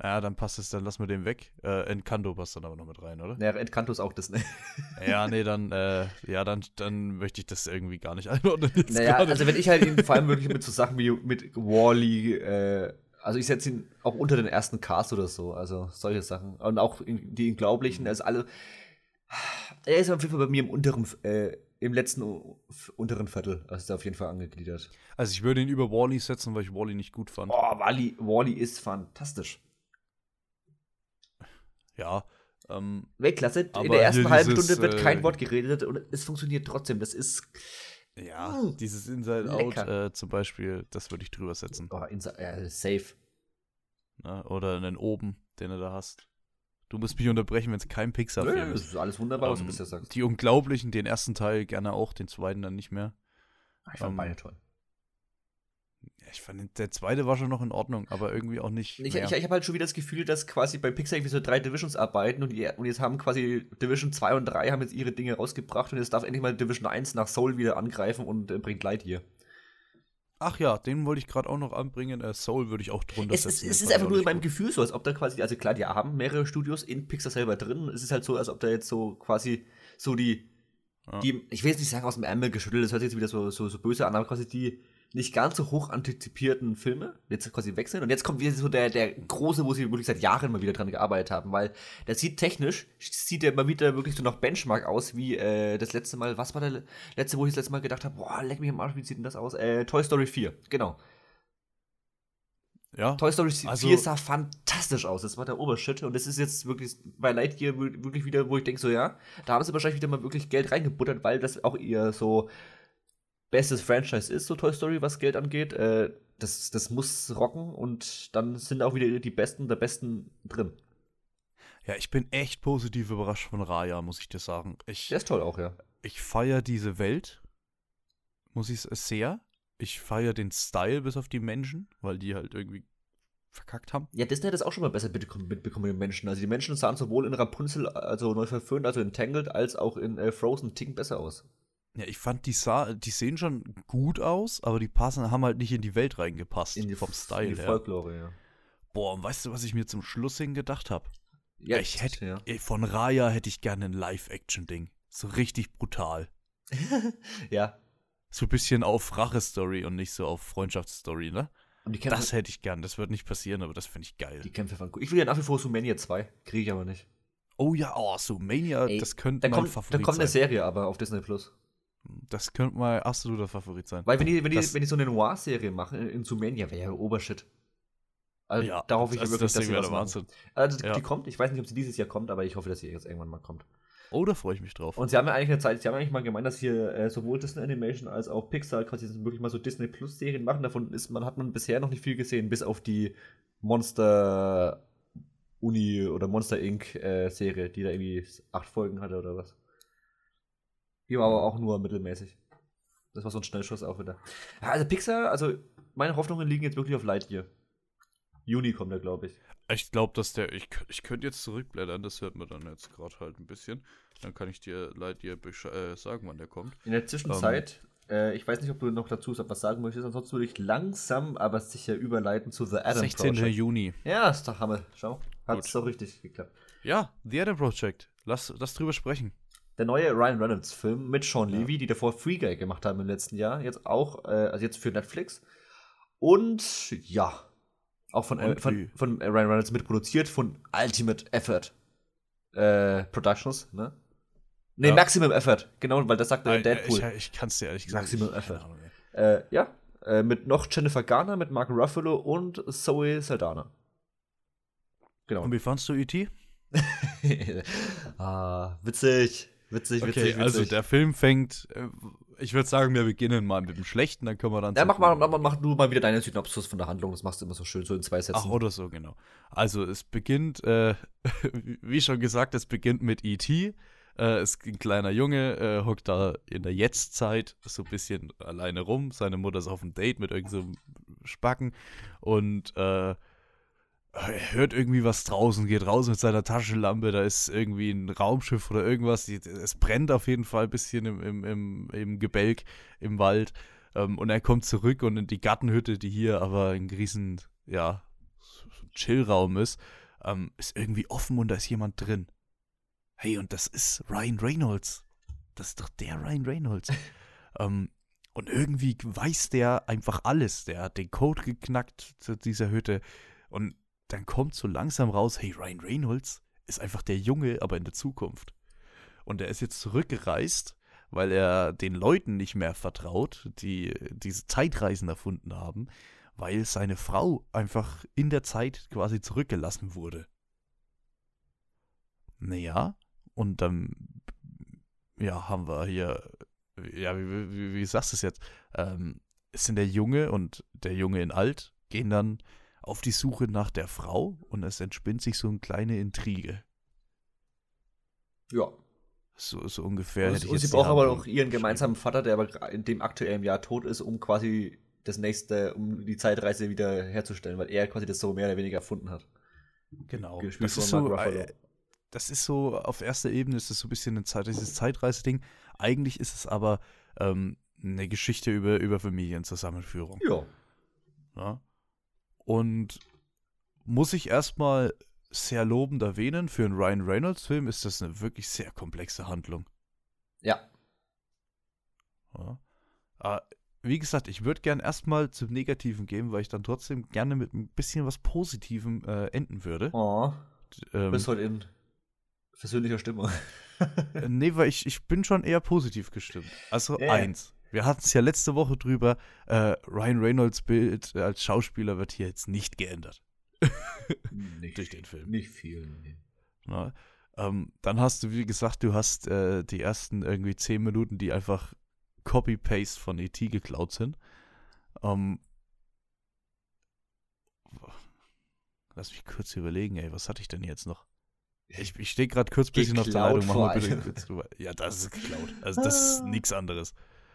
Ja, dann passt es, dann lassen wir den weg. Äh, Encanto passt dann aber noch mit rein, oder? Ja, Encanto ist auch Disney. (laughs) Ja, nee, dann, äh, ja, dann, dann möchte ich das irgendwie gar nicht (laughs) einordnen. Naja, gerade. also wenn ich halt ihn vor allem wirklich mit so Sachen wie mit Wally, äh, also ich setze ihn auch unter den ersten Cast oder so, also solche Sachen. Und auch in, die Unglaublichen, also alle. Er ist auf jeden Fall bei mir im unteren, äh, im letzten unteren Viertel, also ist er auf jeden Fall angegliedert. Also ich würde ihn über Wally setzen, weil ich Wally nicht gut fand. Oh, Wally, Wally ist fantastisch. Ja. Ähm, Weltklasse. In der ersten halben dieses, Stunde wird äh, kein Wort geredet und es funktioniert trotzdem. Das ist. ja, Mm. dieses Inside Out äh, zum Beispiel, das würde ich drüber setzen. Oh, insa- äh, safe. Ne? Oder einen oben, den du da hast. Du musst mich unterbrechen, wenn es kein Pixar-Film Ja, das ist. ist alles wunderbar, was du Ähm, bisher sagst. Die Unglaublichen, den ersten Teil gerne auch, den zweiten dann nicht mehr. Ich fand ähm, beide toll. Ja, ich fand, der zweite war schon noch in Ordnung, aber irgendwie auch nicht. Ich, ich, ich habe halt schon wieder das Gefühl, dass quasi bei Pixar irgendwie so drei Divisions arbeiten und, die, und jetzt haben quasi Division 2 und 3 haben jetzt ihre Dinge rausgebracht und jetzt darf endlich mal Division 1 nach Soul wieder angreifen und äh, bringt Lightyear. Ach ja, den wollte ich gerade auch noch anbringen. Äh, Soul würde ich auch drunter Es, es, setzen. es ist einfach nur in meinem. Gefühl so, als ob da quasi, also klar, die haben mehrere Studios in Pixar selber drin. Es ist halt so, als ob da jetzt so quasi so die, Ja. die ich will jetzt nicht sagen aus dem Ärmel geschüttelt, das hört sich jetzt wieder so, so, so böse an, aber quasi die nicht ganz so hoch antizipierten Filme jetzt quasi wechseln. Und jetzt kommt wieder so der, der große, wo sie wirklich seit Jahren mal wieder dran gearbeitet haben, weil der sieht technisch, sieht der mal wieder wirklich so nach Benchmark aus, wie äh, das letzte Mal, was war der letzte, wo ich das letzte Mal gedacht habe, boah, leck mich am Arsch, wie sieht denn das aus? Äh, Toy Story 4, genau. Ja, Toy Story 4 Also- sah fantastisch aus. Das war der Obershit. Und das ist jetzt wirklich bei Lightyear wir- wirklich wieder, wo ich denke, so ja, da haben sie wahrscheinlich wieder mal wirklich Geld reingebuttert, weil das auch ihr so bestes Franchise ist, so Toy Story, was Geld angeht. Äh, das, das muss rocken und dann sind auch wieder die Besten der Besten drin. ja, ich bin echt positiv überrascht von Raya, muss ich dir sagen. Ich, Der ist toll auch, ja. ich feiere diese Welt, muss ich s- sehr. Ich feiere den Style bis auf die Menschen, weil die halt irgendwie verkackt haben. Ja, Disney hat das auch schon mal besser mitbekommen mitbekommen mit den Menschen. Also die Menschen sahen sowohl in Rapunzel, also neu verföhnt, also in Tangled, als auch in äh, Frozen Ticken besser aus. Ja, ich fand, die, sah, die sehen schon gut aus, aber die passen, haben halt nicht in die Welt reingepasst. In die, vom Style in die her. Folklore, ja. Boah, und weißt du, was ich mir zum Schluss hin gedacht habe? Ja, ich hätte, ja. ey, von Raya hätte ich gerne ein Live-Action-Ding. So richtig brutal. (laughs) ja. So ein bisschen auf Rache-Story und nicht so auf Freundschaftsstory, ne? Kämpfe, Das hätte ich gern. Das wird nicht passieren, aber das finde ich geil. die Kämpfe waren cool. Ich will ja nach wie vor Sumania 2. Kriege ich aber nicht. Oh ja, oh, so Mania, Ey, das könnte Da mein kommt, da Favorit kommt eine sein. Serie aber auf Disney Plus. Das könnte mein absoluter Favorit sein. Weil wenn die, wenn die, Das- wenn die so eine Noir-Serie machen in, Sumania, wäre ja Obershit. Also ja, da hoffe ich also wirklich, das dass sie machen. Wahnsinn. Also die, Ja. die kommt, ich weiß nicht, ob sie dieses Jahr kommt, aber ich hoffe, dass sie jetzt irgendwann mal kommt. Oh, da freue ich mich drauf. Und sie haben ja eigentlich eine Zeit, sie haben eigentlich mal gemeint, dass hier äh, sowohl Disney Animation als auch Pixar quasi wirklich mal so Disney Plus Serien machen. Davon ist man hat man bisher noch nicht viel gesehen, bis auf die Monster Uni oder Monster Inc. Äh, Serie, die da irgendwie acht Folgen hatte oder was. Die war aber auch nur mittelmäßig. Das war so ein Schnellschuss auch wieder. Ja, also Pixar, also meine Hoffnungen liegen jetzt wirklich auf Lightyear. Juni kommt er, glaube ich. Ich glaube, dass der. Ich, ich könnte jetzt zurückblättern, das hört man dann jetzt gerade halt ein bisschen. Dann kann ich dir besche- äh, sagen, wann der kommt. In der Zwischenzeit, äh, ich weiß nicht, ob du noch dazu was sagen möchtest, ansonsten würde ich langsam, aber sicher überleiten zu The Adam 16. Project. Juni. Ja, ist doch Hammer. Schau, hat Gut. so richtig geklappt. Ja, The Adam Project. Lass, lass drüber sprechen. Der neue Ryan Reynolds Film mit Sean Levy, die davor Free Guy gemacht haben im letzten Jahr, jetzt auch, äh, also jetzt für Netflix. Und ja, auch von, äh, von, von Ryan Reynolds mitproduziert, von Ultimate Effort äh, Productions, ne? Ne, Ja. Maximum Effort, genau, weil das sagt der Äh, Deadpool. Ich, ich kann es dir ehrlich gesagt Maximum Effort. Ahnung. Äh, ja, äh, mit noch Jennifer Garner, mit Mark Ruffalo und Zoe Saldana. Genau. Und wie fandst du E.T.? (laughs) ah, witzig. Witzig, Okay, witzig, witzig. also der Film fängt. äh, Ich würde sagen, wir beginnen mal mit dem Schlechten, dann können wir dann. ja, mach, mal, mach, mach du mal wieder deine Synopsis von der Handlung. Das machst du immer so schön, so in zwei Sätzen. Ach, oder so, genau. Also, es beginnt, äh, (laughs) wie schon gesagt, es beginnt mit E.T. Äh, es ist ein kleiner Junge, äh, hockt da in der Jetztzeit so ein bisschen alleine rum. Seine Mutter ist auf einem Date mit irgendeinem Spacken und äh, hört irgendwie was draußen, geht raus mit seiner Taschenlampe, da ist irgendwie ein Raumschiff oder irgendwas. Die, es brennt auf jeden Fall ein bisschen im, im, im, im Gebälk, im Wald. Ähm, und er kommt zurück und in die Gartenhütte, die hier aber ein riesen, ja, Chillraum ist, ähm, ist irgendwie offen und da ist jemand drin. Hey, und das ist Ryan Reynolds. Das ist doch der Ryan Reynolds. (laughs) ähm, und irgendwie weiß der einfach alles. Der hat den Code geknackt zu dieser Hütte. Und dann kommt so langsam raus, hey, Ryan Reynolds ist einfach der Junge, aber in der Zukunft. Und er ist jetzt zurückgereist, weil er den Leuten nicht mehr vertraut, die diese Zeitreisen erfunden haben, weil seine Frau einfach in der Zeit quasi zurückgelassen wurde. Naja, und dann, ja, haben wir hier, ja, wie, wie, wie sagst du es jetzt? Ähm, es sind der Junge und der Junge in alt, gehen dann auf die Suche nach der Frau und es entspinnt sich so eine kleine Intrige. Ja. So, so ungefähr. Und, und sie braucht aber auch ihren gemeinsamen Vater, der aber in dem aktuellen Jahr tot ist, um quasi das nächste, um die Zeitreise wieder herzustellen, weil er quasi das so mehr oder weniger erfunden hat. Genau. Das ist, so, äh, das ist so, auf erster Ebene ist das so ein bisschen ein Zeit, dieses Zeitreise-Ding. Eigentlich ist es aber ähm, eine Geschichte über, über Familienzusammenführung. Ja. ja. Und muss ich erstmal sehr lobend erwähnen, für einen Ryan Reynolds-Film ist das eine wirklich sehr komplexe Handlung. Ja. ja. Aber ah, wie gesagt, ich würde gern erstmal zum Negativen gehen, weil ich dann trotzdem gerne mit ein bisschen was Positivem äh, enden würde. Oh. Ähm, bist heute in versöhnlicher Stimmung. Äh, nee, weil ich, ich bin schon eher positiv gestimmt. Also ja. eins. Wir hatten es ja letzte Woche drüber, äh, Ryan Reynolds Bild als Schauspieler wird hier jetzt nicht geändert. (laughs) nicht, Durch den Film. Nicht viel. Nee. Na, ähm, dann hast du, wie gesagt, du hast äh, die ersten irgendwie zehn Minuten, die einfach Copy-Paste von E.T. geklaut sind. Ähm, lass mich kurz überlegen, ey, was hatte ich denn jetzt noch? Ich, ich stehe gerade kurz ein bisschen auf der Leitung. Mach mal bitte kurz drüber. Ja, das ist geklaut. Also, das ist ah. nichts anderes.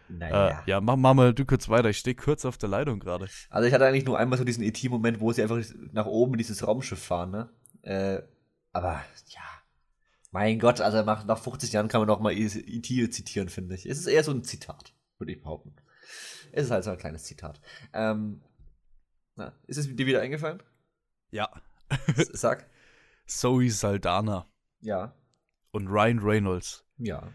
Naja. Äh, ja, mach, mach, mal du kurz weiter. Ich stehe kurz auf der Leitung gerade. Also, ich hatte eigentlich nur einmal so diesen ET-Moment, wo sie einfach nach oben in dieses Raumschiff fahren, ne? Äh, aber, ja. Mein Gott, also nach, nach 50 Jahren kann man noch mal E.T. zitieren, finde ich. Es ist eher so ein Zitat, würde ich behaupten. Es ist halt so ein kleines Zitat. Ähm, na, ist es dir wieder eingefallen? Ja. Sag. (laughs) Zoe Saldana. Ja. Und Ryan Reynolds. Ja.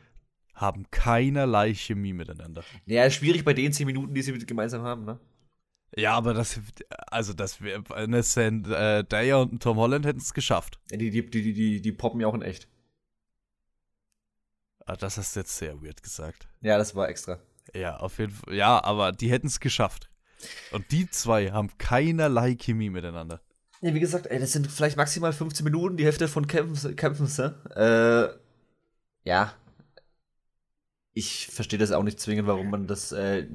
Haben keinerlei Chemie miteinander. Ja, schwierig bei den 10 Minuten, die sie gemeinsam haben, ne? Ja, aber das, also das wäre, eine Zendaya und Tom Holland hätten es geschafft. Ja, die, die, die, die, die poppen ja auch in echt. Ah, das hast du jetzt sehr weird gesagt. Ja, das war extra. Ja, auf jeden Fall. Ja, aber die hätten es geschafft. Und die zwei haben keinerlei Chemie miteinander. Ja, wie gesagt, ey, das sind vielleicht maximal 15 Minuten, die Hälfte von Kämpfen, Kämpfen äh, ja. Ich verstehe das auch nicht zwingend, warum man das. Äh,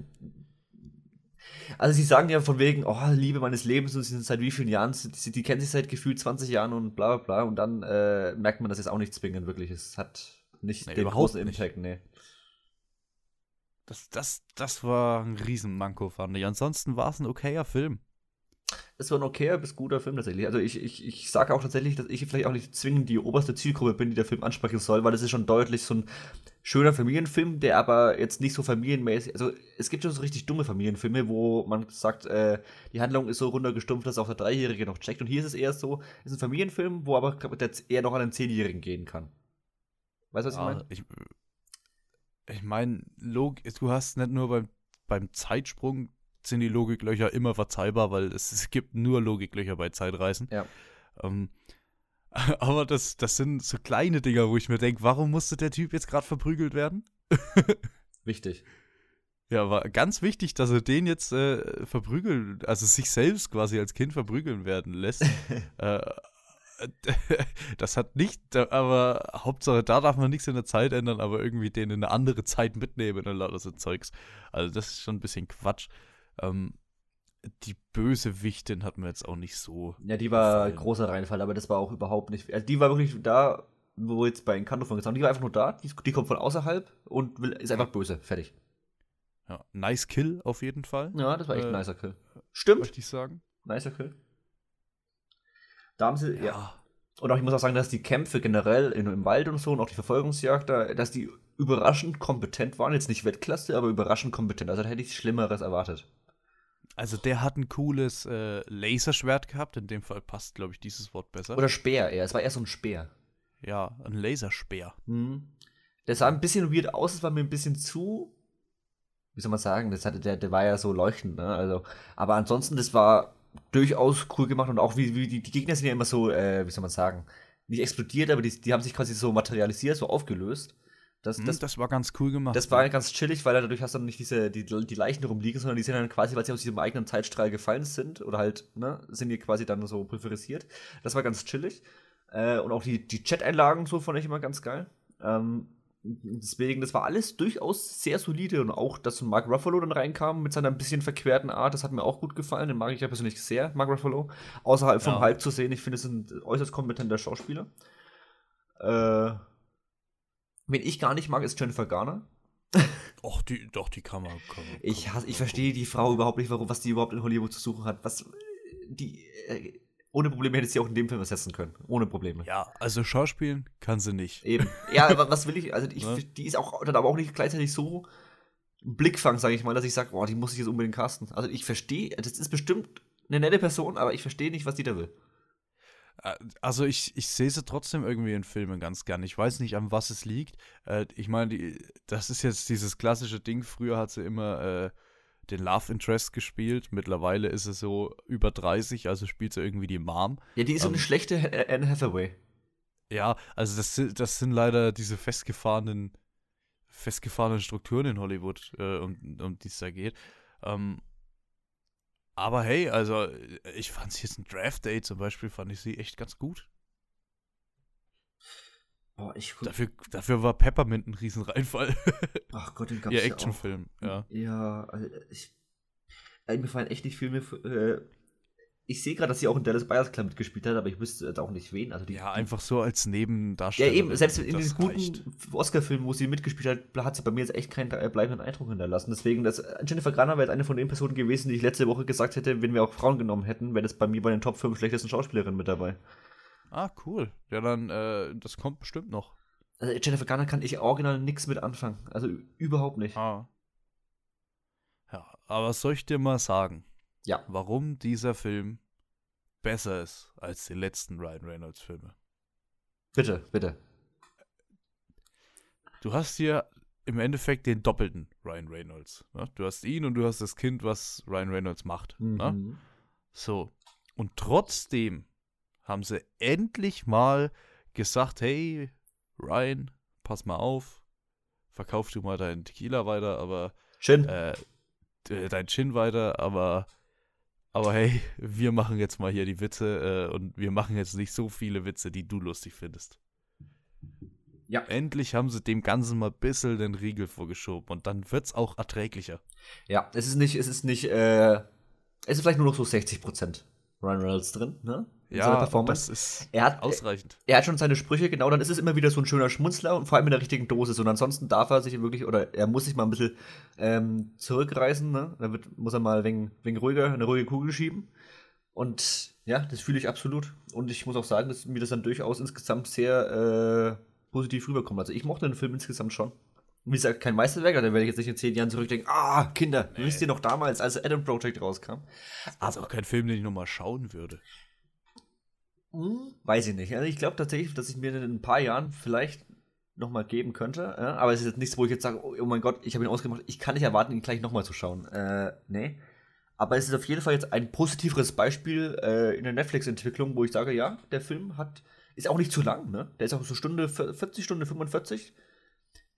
also, sie sagen ja von wegen, oh, Liebe meines Lebens und sie sind seit wie vielen Jahren, die, die kennen sich seit gefühlt 20 Jahren und bla bla bla. Und dann äh, merkt man das jetzt auch nicht zwingend, wirklich. Es hat nicht nee, den großen Impact, nee. Das, das, das war ein Riesenmanko, fand ich. Ansonsten war es ein okayer Film. Es war ein okayer bis guter Film tatsächlich. Also ich, ich, ich sage auch tatsächlich, dass ich vielleicht auch nicht zwingend die oberste Zielgruppe bin, die der Film ansprechen soll, weil es ist schon deutlich so ein schöner Familienfilm, der aber jetzt nicht so familienmäßig. Also es gibt schon so richtig dumme Familienfilme, wo man sagt, äh, die Handlung ist so runtergestumpft, dass auch der Dreijährige noch checkt. Und hier ist es eher so, es ist ein Familienfilm, wo aber der eher noch an den Zehnjährigen gehen kann. Weißt du, was ja, ich meine? Ich, ich meine, du hast nicht nur beim, beim Zeitsprung sind die Logiklöcher immer verzeihbar, weil es, es gibt nur Logiklöcher bei Zeitreisen. Ja. Ähm, (laughs) aber das, das sind so kleine Dinger, wo ich mir denke, warum musste der Typ jetzt gerade verprügelt werden? (laughs) Wichtig. Ja, war ganz wichtig, dass er den jetzt äh, verprügeln, also sich selbst quasi als Kind verprügeln werden lässt. (laughs) äh, das hat nicht, aber Hauptsache, da darf man nichts in der Zeit ändern, aber irgendwie den in eine andere Zeit mitnehmen und lauter so Zeugs. Also das ist schon ein bisschen Quatsch. Ähm, die Bösewichtin hat mir jetzt auch nicht so. Ja, die war gefallen. großer Reinfall, aber das war auch überhaupt nicht. Also die war wirklich da, wo jetzt bei Encanto von gesagt haben, die war einfach nur da, die, die kommt von außerhalb und will, ist einfach böse. Fertig. Ja, nice Kill auf jeden Fall. Ja, das war echt äh, ein nicer Kill. Stimmt. Möchte ich sagen. Nicer Kill. Da haben sie, ja. ja. Und auch, ich muss auch sagen, dass die Kämpfe generell in, im Wald und so und auch die Verfolgungsjagd, da, dass die überraschend kompetent waren. Jetzt nicht Weltklasse, aber überraschend kompetent. Also da hätte ich Schlimmeres erwartet. Also der hat ein cooles äh, Laserschwert gehabt. In dem Fall passt, glaube ich, dieses Wort besser. Oder Speer eher. Es war eher so ein Speer. Ja, ein Laserspeer. Mhm. Der sah ein bisschen weird aus, es war mir ein bisschen zu. Wie soll man sagen? Das hatte, der, der war ja so leuchtend, ne? Also, aber ansonsten, das war durchaus cool gemacht und auch wie, wie die, die Gegner sind ja immer so, äh, wie soll man sagen, nicht explodiert, aber die, die haben sich quasi so materialisiert, so aufgelöst. Das, hm, das, das, war ganz cool gemacht. Das war ganz chillig, weil dadurch hast du dann nicht diese, die, die Leichen rumliegen, sondern die sind dann quasi, weil sie aus diesem eigenen Zeitstrahl gefallen sind, oder halt, ne, sind die quasi dann so pulverisiert. Das war ganz chillig. Äh, und auch die, die Chat-Einlagen so fand ich immer ganz geil. Ähm, deswegen, das war alles durchaus sehr solide und auch, dass Mark Ruffalo dann reinkam mit seiner ein bisschen verquerten Art, das hat mir auch gut gefallen. Den mag ich ja persönlich sehr, Mark Ruffalo. Außerhalb vom ja. Hype zu sehen, ich finde, es ein äußerst kompetenter Schauspieler. Äh, wen ich gar nicht mag, ist Jennifer Garner. Och, die, doch, die kann man. Kann man ich ich verstehe die Frau überhaupt nicht, warum, was die überhaupt in Hollywood zu suchen hat. Was, die, äh, ohne Probleme hätte sie auch in dem Film ersetzen können. Ohne Probleme. Ja, also Schauspielen kann sie nicht. Eben. Ja, aber was will ich? Also, ich, ne? die ist auch dann aber auch nicht gleichzeitig so Blickfang, sage ich mal, dass ich sage, boah, die muss ich jetzt unbedingt casten. Also, ich verstehe, das ist bestimmt eine nette Person, aber ich verstehe nicht, was die da will. Äh, also ich, ich sehe sie trotzdem irgendwie in Filmen ganz gern. Ich weiß nicht, an was es liegt. Äh, ich meine, das ist jetzt dieses klassische Ding. Früher hat sie immer äh, den Love Interest gespielt. Mittlerweile ist es so über 30, also spielt sie irgendwie die Mom. Ja, die ist so eine ähm, schlechte Anne Hathaway. Ja, also das, das sind leider diese festgefahrenen, festgefahrenen Strukturen in Hollywood, äh, um, um die es da geht. Ähm, aber hey, also ich fand sie jetzt ein Draft Day zum Beispiel, fand ich sie echt ganz gut. Oh, ich dafür, dafür war Peppermint ein Riesenreinfall. (laughs) Ach Gott, den gab's ja Actionfilm, ja. Ja, also ich, mir fallen echt nicht Filme. Äh, ich sehe gerade, dass sie auch in Dallas Buyers Club mitgespielt hat, aber ich wüsste jetzt auch nicht wen. Also die, ja, einfach so als Nebendarsteller. Ja, eben, selbst in diesen guten Oscar-Filmen, wo sie mitgespielt hat, hat sie bei mir jetzt echt keinen bleibenden Eindruck hinterlassen. Deswegen, das, Jennifer Garner wäre eine von den Personen gewesen, die ich letzte Woche gesagt hätte, wenn wir auch Frauen genommen hätten, wäre das bei mir bei den Top 5 schlechtesten Schauspielerinnen mit dabei. Ah, cool. Ja, dann, äh, das kommt bestimmt noch. Also Jennifer Garner kann ich original nichts mit anfangen. Also überhaupt nicht. Ah. Ja, aber soll ich dir mal sagen? Ja. Warum dieser Film besser ist als die letzten Ryan Reynolds Filme? Bitte, bitte. Du hast hier im Endeffekt den doppelten Ryan Reynolds. Ne? Du hast ihn und du hast das Kind, was Ryan Reynolds macht. Ne? Mhm. Ne? So. Und trotzdem haben sie endlich mal gesagt, hey, Ryan, pass mal auf, verkauf du mal deinen Tequila weiter, aber Chin. Äh, dein Chin weiter, aber aber hey, wir machen jetzt mal hier die Witze äh, und wir machen jetzt nicht so viele Witze, die du lustig findest. Ja. Endlich haben sie dem Ganzen mal ein bisschen den Riegel vorgeschoben und dann wird es auch erträglicher. Ja, es ist nicht, es ist nicht, äh, es ist vielleicht nur noch so 60 Prozent Ryan Reynolds drin, ne? Ja, das ist er hat, ausreichend. Er, hat schon seine Sprüche, genau, dann ist es immer wieder so ein schöner Schmunzler und vor allem in der richtigen Dosis. Und ansonsten darf er sich wirklich, oder er muss sich mal ein bisschen ähm, zurückreißen, ne? Dann wird, muss er mal wegen, wegen ruhiger, eine ruhige Kugel schieben. Und ja, das fühle ich absolut. Und ich muss auch sagen, dass mir das dann durchaus insgesamt sehr äh, positiv rüberkommt. Also ich mochte den Film insgesamt schon. Wie gesagt, kein Meisterwerk, da werde ich jetzt nicht in zehn Jahren zurückdenken, ah, Kinder, nee. wisst ihr noch damals, als Adam Project rauskam? Das ist auch kein Film, den ich nochmal schauen würde. Hm, weiß ich nicht. Also ich glaube tatsächlich, dass ich mir in ein paar Jahren vielleicht nochmal geben könnte. Ja? Aber es ist jetzt nichts, wo ich jetzt sage, oh, mein Gott, ich habe ihn ausgemacht, ich kann nicht erwarten, ihn gleich nochmal zu schauen. Äh, nee. Aber es ist auf jeden Fall jetzt ein positiveres Beispiel äh, in der Netflix-Entwicklung, wo ich sage, ja, der Film hat, ist auch nicht zu lang, ne? Der ist auch so Stunde 40, Stunde 45.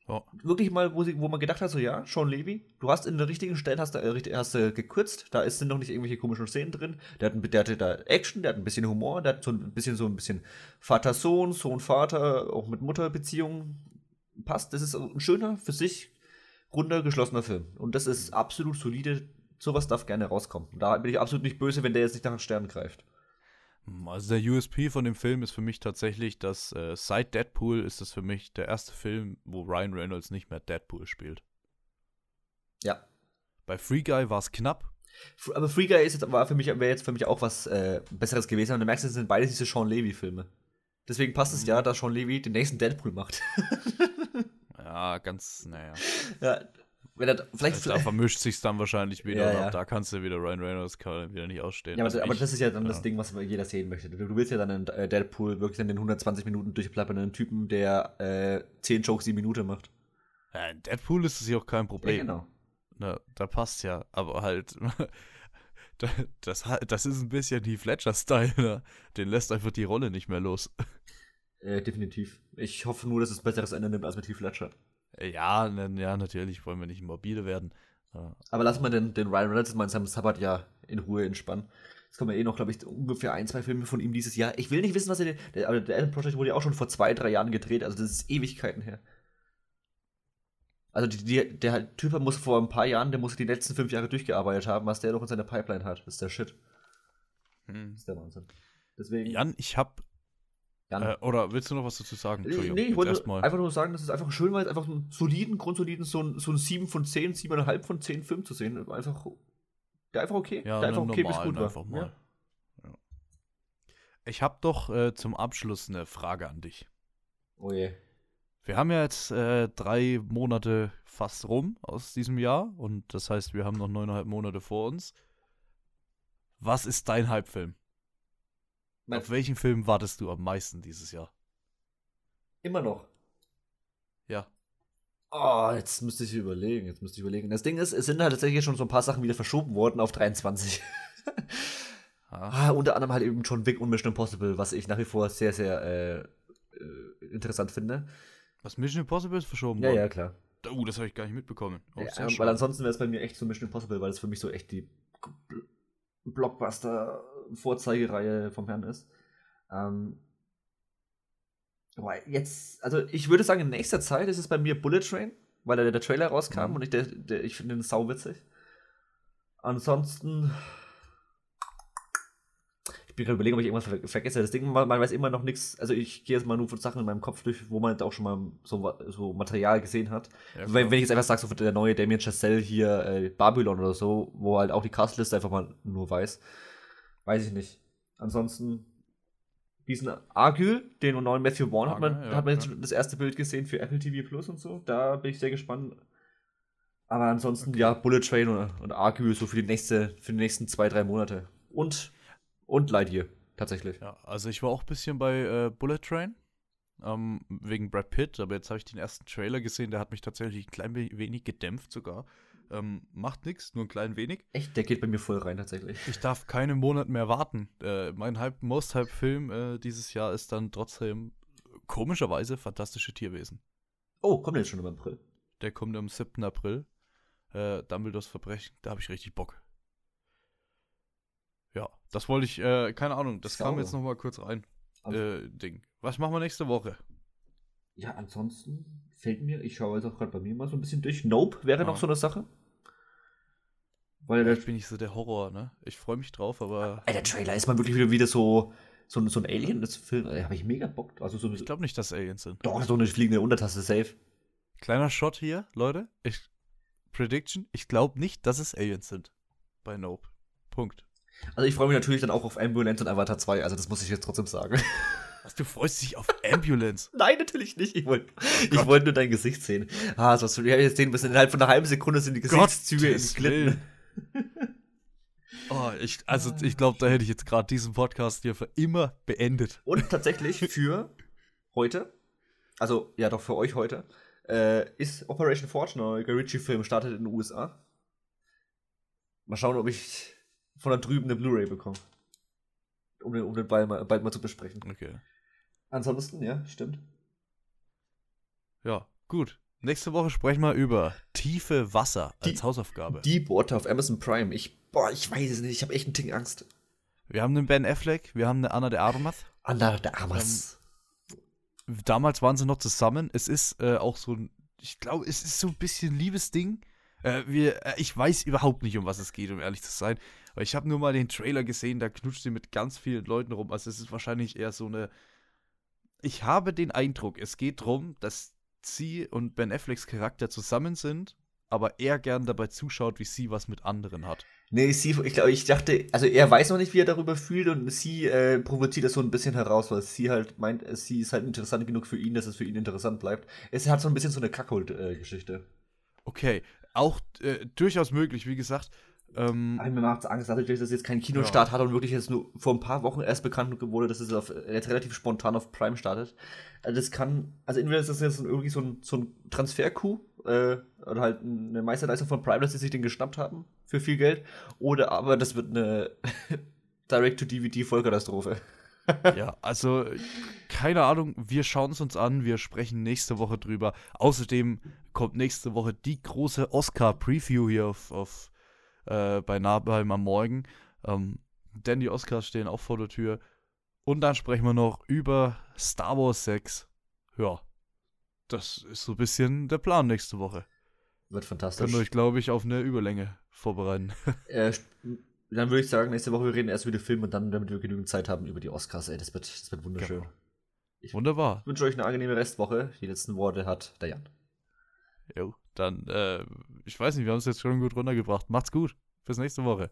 Oh. Wirklich mal, wo, sie, wo man gedacht hat, so ja, Sean Levy, du hast in den richtigen Stellen hast, äh, hast äh, gekürzt, da sind noch nicht irgendwelche komischen Szenen drin. Der hat, der hatte da Action, der hat ein bisschen Humor, der hat so ein bisschen so ein bisschen Vater-Sohn, Sohn-Vater, auch mit Mutterbeziehungen. Passt. Das ist ein schöner, für sich runder, geschlossener Film. Und das ist absolut solide. Sowas darf gerne rauskommen. Da bin ich absolut nicht böse, wenn der jetzt nicht nach den Sternen greift. Also der USP von dem Film ist für mich tatsächlich, dass äh, seit Deadpool ist es für mich der erste Film, wo Ryan Reynolds nicht mehr Deadpool spielt. Ja. Bei Free Guy war es knapp. Aber Free Guy ist jetzt, war für mich, wäre jetzt für mich auch was äh, Besseres gewesen. Und du merkst, es sind beide diese Sean Levy-Filme. Deswegen passt es mhm. ja, dass Sean Levy den nächsten Deadpool macht. (laughs) ja, ganz, naja. Ja, wenn er, vielleicht da vermischt sich's dann wahrscheinlich (laughs) wieder. Ja, und ja. da kannst du wieder Ryan Reynolds wieder nicht ausstehen. Ja, aber, Also aber ich- das ist ja dann das ja. Ding, was jeder sehen möchte. Du, du willst ja dann in äh, Deadpool wirklich dann den 120 Minuten durchplappernden Typen, der äh, 10 Jokes die Minute macht. Ja, in Deadpool ist es ja auch kein Problem. Ja, genau. Ne, da passt ja, aber halt, (laughs) da- das, das ist ein bisschen die Fletcher-Style, ne? Den lässt einfach die Rolle nicht mehr los. (laughs) Äh, definitiv. Ich hoffe nur, dass es ein besseres Ende nimmt als mit Heath Ledger. Ja, ja, natürlich wollen wir nicht morbide werden. Ja. Aber lass mal den, den Ryan Reynolds mal in seinem Sabbatjahr in Ruhe entspannen. Es kommen ja eh noch, glaube ich, ungefähr ein, zwei Filme von ihm dieses Jahr. Ich will nicht wissen, was er. Der, aber der Adam Project wurde ja auch schon vor zwei, drei Jahren gedreht. Also, das ist Ewigkeiten her. Also, die, die, der Typ muss vor ein paar Jahren, der muss die letzten fünf Jahre durchgearbeitet haben, was der noch in seiner Pipeline hat. Das ist der Shit. Hm. Das ist der Wahnsinn. Deswegen. Jan, ich hab, Jan. Äh, oder willst du noch was dazu sagen? Entschuldigung, Nee, ich wollte einfach nur sagen, dass es einfach schön war, einfach einen soliden, grundsoliden, so ein, so ein 7 von 10, 7,5 von 10 Film zu sehen. Einfach, der einfach okay. Ja, der einfach okay bis gut war. einfach mal. Ja. Ja. Ich habe doch äh, zum Abschluss eine Frage an dich. Oh je. Wir haben ja jetzt äh, drei Monate fast rum aus diesem Jahr und das heißt, wir haben noch neuneinhalb Monate vor uns. Was ist dein Hypefilm? Mein- Auf welchen Film wartest du am meisten dieses Jahr? Immer noch. Ja. Oh, jetzt müsste ich überlegen, jetzt müsste ich überlegen. Das Ding ist, es sind halt tatsächlich schon so ein paar Sachen wieder verschoben worden auf 23. (laughs) Ah, ah, unter anderem halt eben John Wick und Mission Impossible, was ich nach wie vor sehr, sehr äh, äh, interessant finde. Was Mission Impossible ist verschoben Ja, worden? ja, klar. Oh, das habe ich gar nicht mitbekommen. Oh, Ja, weil ansonsten wäre es bei mir echt so Mission Impossible, weil es für mich so echt die Blockbuster-Vorzeigereihe vom Herrn ist. Ähm, jetzt, also ich würde sagen, in nächster Zeit ist es bei mir Bullet Train, weil der, der Trailer rauskam Mhm. und ich, der, der, ich finde den sauwitzig. Ansonsten. Ich bin gerade überlegen, ob ich irgendwas ver vergesse. Das Ding, man, man weiß immer noch nichts. Also ich gehe jetzt mal nur von Sachen in meinem Kopf durch, wo man auch schon mal so, so Material gesehen hat. Ja, wenn, wenn ich jetzt einfach sage, so der neue Damien Chazelle hier, äh, Babylon oder so, wo halt auch die Castliste einfach mal nur weiß. Weiß ich nicht. Ansonsten, diesen Argyll, den neuen Matthew Vaughn, hat man, ja, hat man jetzt ja. das erste Bild gesehen für Apple TV Plus und so. Da bin ich sehr gespannt. Aber ansonsten, ja, Bullet Train und, und Argyll so für die nächste, für die nächsten zwei, drei Monate. Und, und Lightyear, tatsächlich. Ja, also ich war auch ein bisschen bei äh, Bullet Train. Ähm, wegen Brad Pitt, aber jetzt habe ich den ersten Trailer gesehen, der hat mich tatsächlich ein klein we- wenig gedämpft sogar. Ähm, macht nichts, nur ein klein wenig. Echt, der geht bei mir voll rein, tatsächlich. Ich darf keinen Monat mehr warten. Äh, mein Hype, Most Hype Film äh, dieses Jahr ist dann trotzdem komischerweise Fantastische Tierwesen. Oh, kommt jetzt schon im April. Der kommt am 7. April. Äh, Dumbledores Verbrechen, da habe ich richtig Bock. Ja, das wollte ich, äh, keine Ahnung, das kam Sauber. jetzt noch mal kurz rein. Also- Äh, Ding. Was machen wir nächste Woche? Ja, ansonsten fällt mir, ich schaue jetzt auch gerade bei mir mal so ein bisschen durch. Nope wäre Ja. noch so eine Sache. Weil der, Ich bin nicht so der Horror, ne? Ich freue mich drauf, aber Ey, der Trailer ist mal wirklich wieder, wieder so, so, ein- so ein Alien, das Film, da habe ich mega Bock. Also so, ich glaube nicht, dass Aliens sind. doch, so eine fliegende Untertasse, safe. Kleiner Shot hier, Leute. Ich, Prediction, ich glaube nicht, dass es Aliens sind. Bei Nope. Punkt. Also ich freue mich natürlich dann auch auf Ambulance und Avatar 2, also das muss ich jetzt trotzdem sagen. (laughs) Was, du freust dich auf Ambulance? (laughs) Nein, natürlich nicht. Ich wollte ich wollte nur dein Gesicht sehen. Ah, so du ja, jetzt sehen müssen. Innerhalb von einer halben Sekunde sind die Gesichtszüge entglitten. Oh, ich, also ich glaube, da hätte ich jetzt gerade diesen Podcast hier für immer beendet. Und (laughs) tatsächlich für heute, also ja doch für euch heute, äh, ist Operation Fortune, Guy Ritchie-Film, startet in den USA. Mal schauen, ob ich von da drüben eine Blu-ray bekomme. Um den, um den bald, mal, bald mal zu besprechen. Okay. Ansonsten, ja, stimmt. Ja, gut. Nächste Woche sprechen wir über tiefe Wasser als Die- Hausaufgabe. Deep Water auf Amazon Prime. Ich, boah, ich weiß es nicht. Ich habe echt einen Ticken Angst. wir haben einen Ben Affleck, wir haben eine Anna de Armas. Anna der Amas. Damals waren sie noch zusammen. Es ist äh, auch so ein, ich glaube, es ist so ein bisschen Liebesding. Äh, wir, äh, ich weiß überhaupt nicht, um was es geht, um ehrlich zu sein. Aber ich habe nur mal den Trailer gesehen, da knutscht sie mit ganz vielen Leuten rum. Also es ist wahrscheinlich eher so eine. Ich habe den Eindruck, es geht darum, dass sie und Ben Afflecks Charakter zusammen sind, aber er gern dabei zuschaut, wie sie was mit anderen hat. Nee, sie, ich glaube, ich dachte, also er weiß noch nicht, wie er darüber fühlt und sie äh, provoziert das so ein bisschen heraus, weil sie halt meint, äh, sie ist halt interessant genug für ihn, dass es für ihn interessant bleibt. Es hat so ein bisschen so eine Kackhold-Geschichte. Okay, auch äh, durchaus möglich, wie gesagt. Ähm, ich mir macht Angst, dadurch, dass es jetzt keinen Kinostart ja. hat und wirklich jetzt nur vor ein paar Wochen erst bekannt wurde, dass es auf, jetzt relativ spontan auf Prime startet. Also das kann, also entweder ist das jetzt irgendwie so ein, so ein Transfer-Coup äh, oder halt eine Meisterleistung von Prime, dass sie sich den geschnappt haben für viel Geld, oder aber das wird eine (laughs) Direct-to-DVD-Vollkatastrophe. (laughs) ja, also keine Ahnung, wir schauen es uns an, wir sprechen nächste Woche drüber. Außerdem kommt nächste Woche die große Oscar-Preview hier auf, auf äh, bei Nahbeim am Morgen. Ähm, denn die Oscars stehen auch vor der Tür. Und dann sprechen wir noch über Star Wars 6. Ja, das ist so ein bisschen der Plan nächste Woche. Wird fantastisch. Können euch, glaube ich, auf eine Überlänge vorbereiten. (laughs) äh, dann würde ich sagen, nächste Woche wir reden erst über den Film und dann, damit wir genügend Zeit haben, über die Oscars. Ey, das wird, das wird wunderschön. Genau. Ich Wunderbar. wünsche euch eine angenehme Restwoche. Die letzten Worte hat der Jan. Jo, dann, äh, ich weiß nicht, wir haben es jetzt schon gut runtergebracht. Macht's gut. Bis nächste Woche.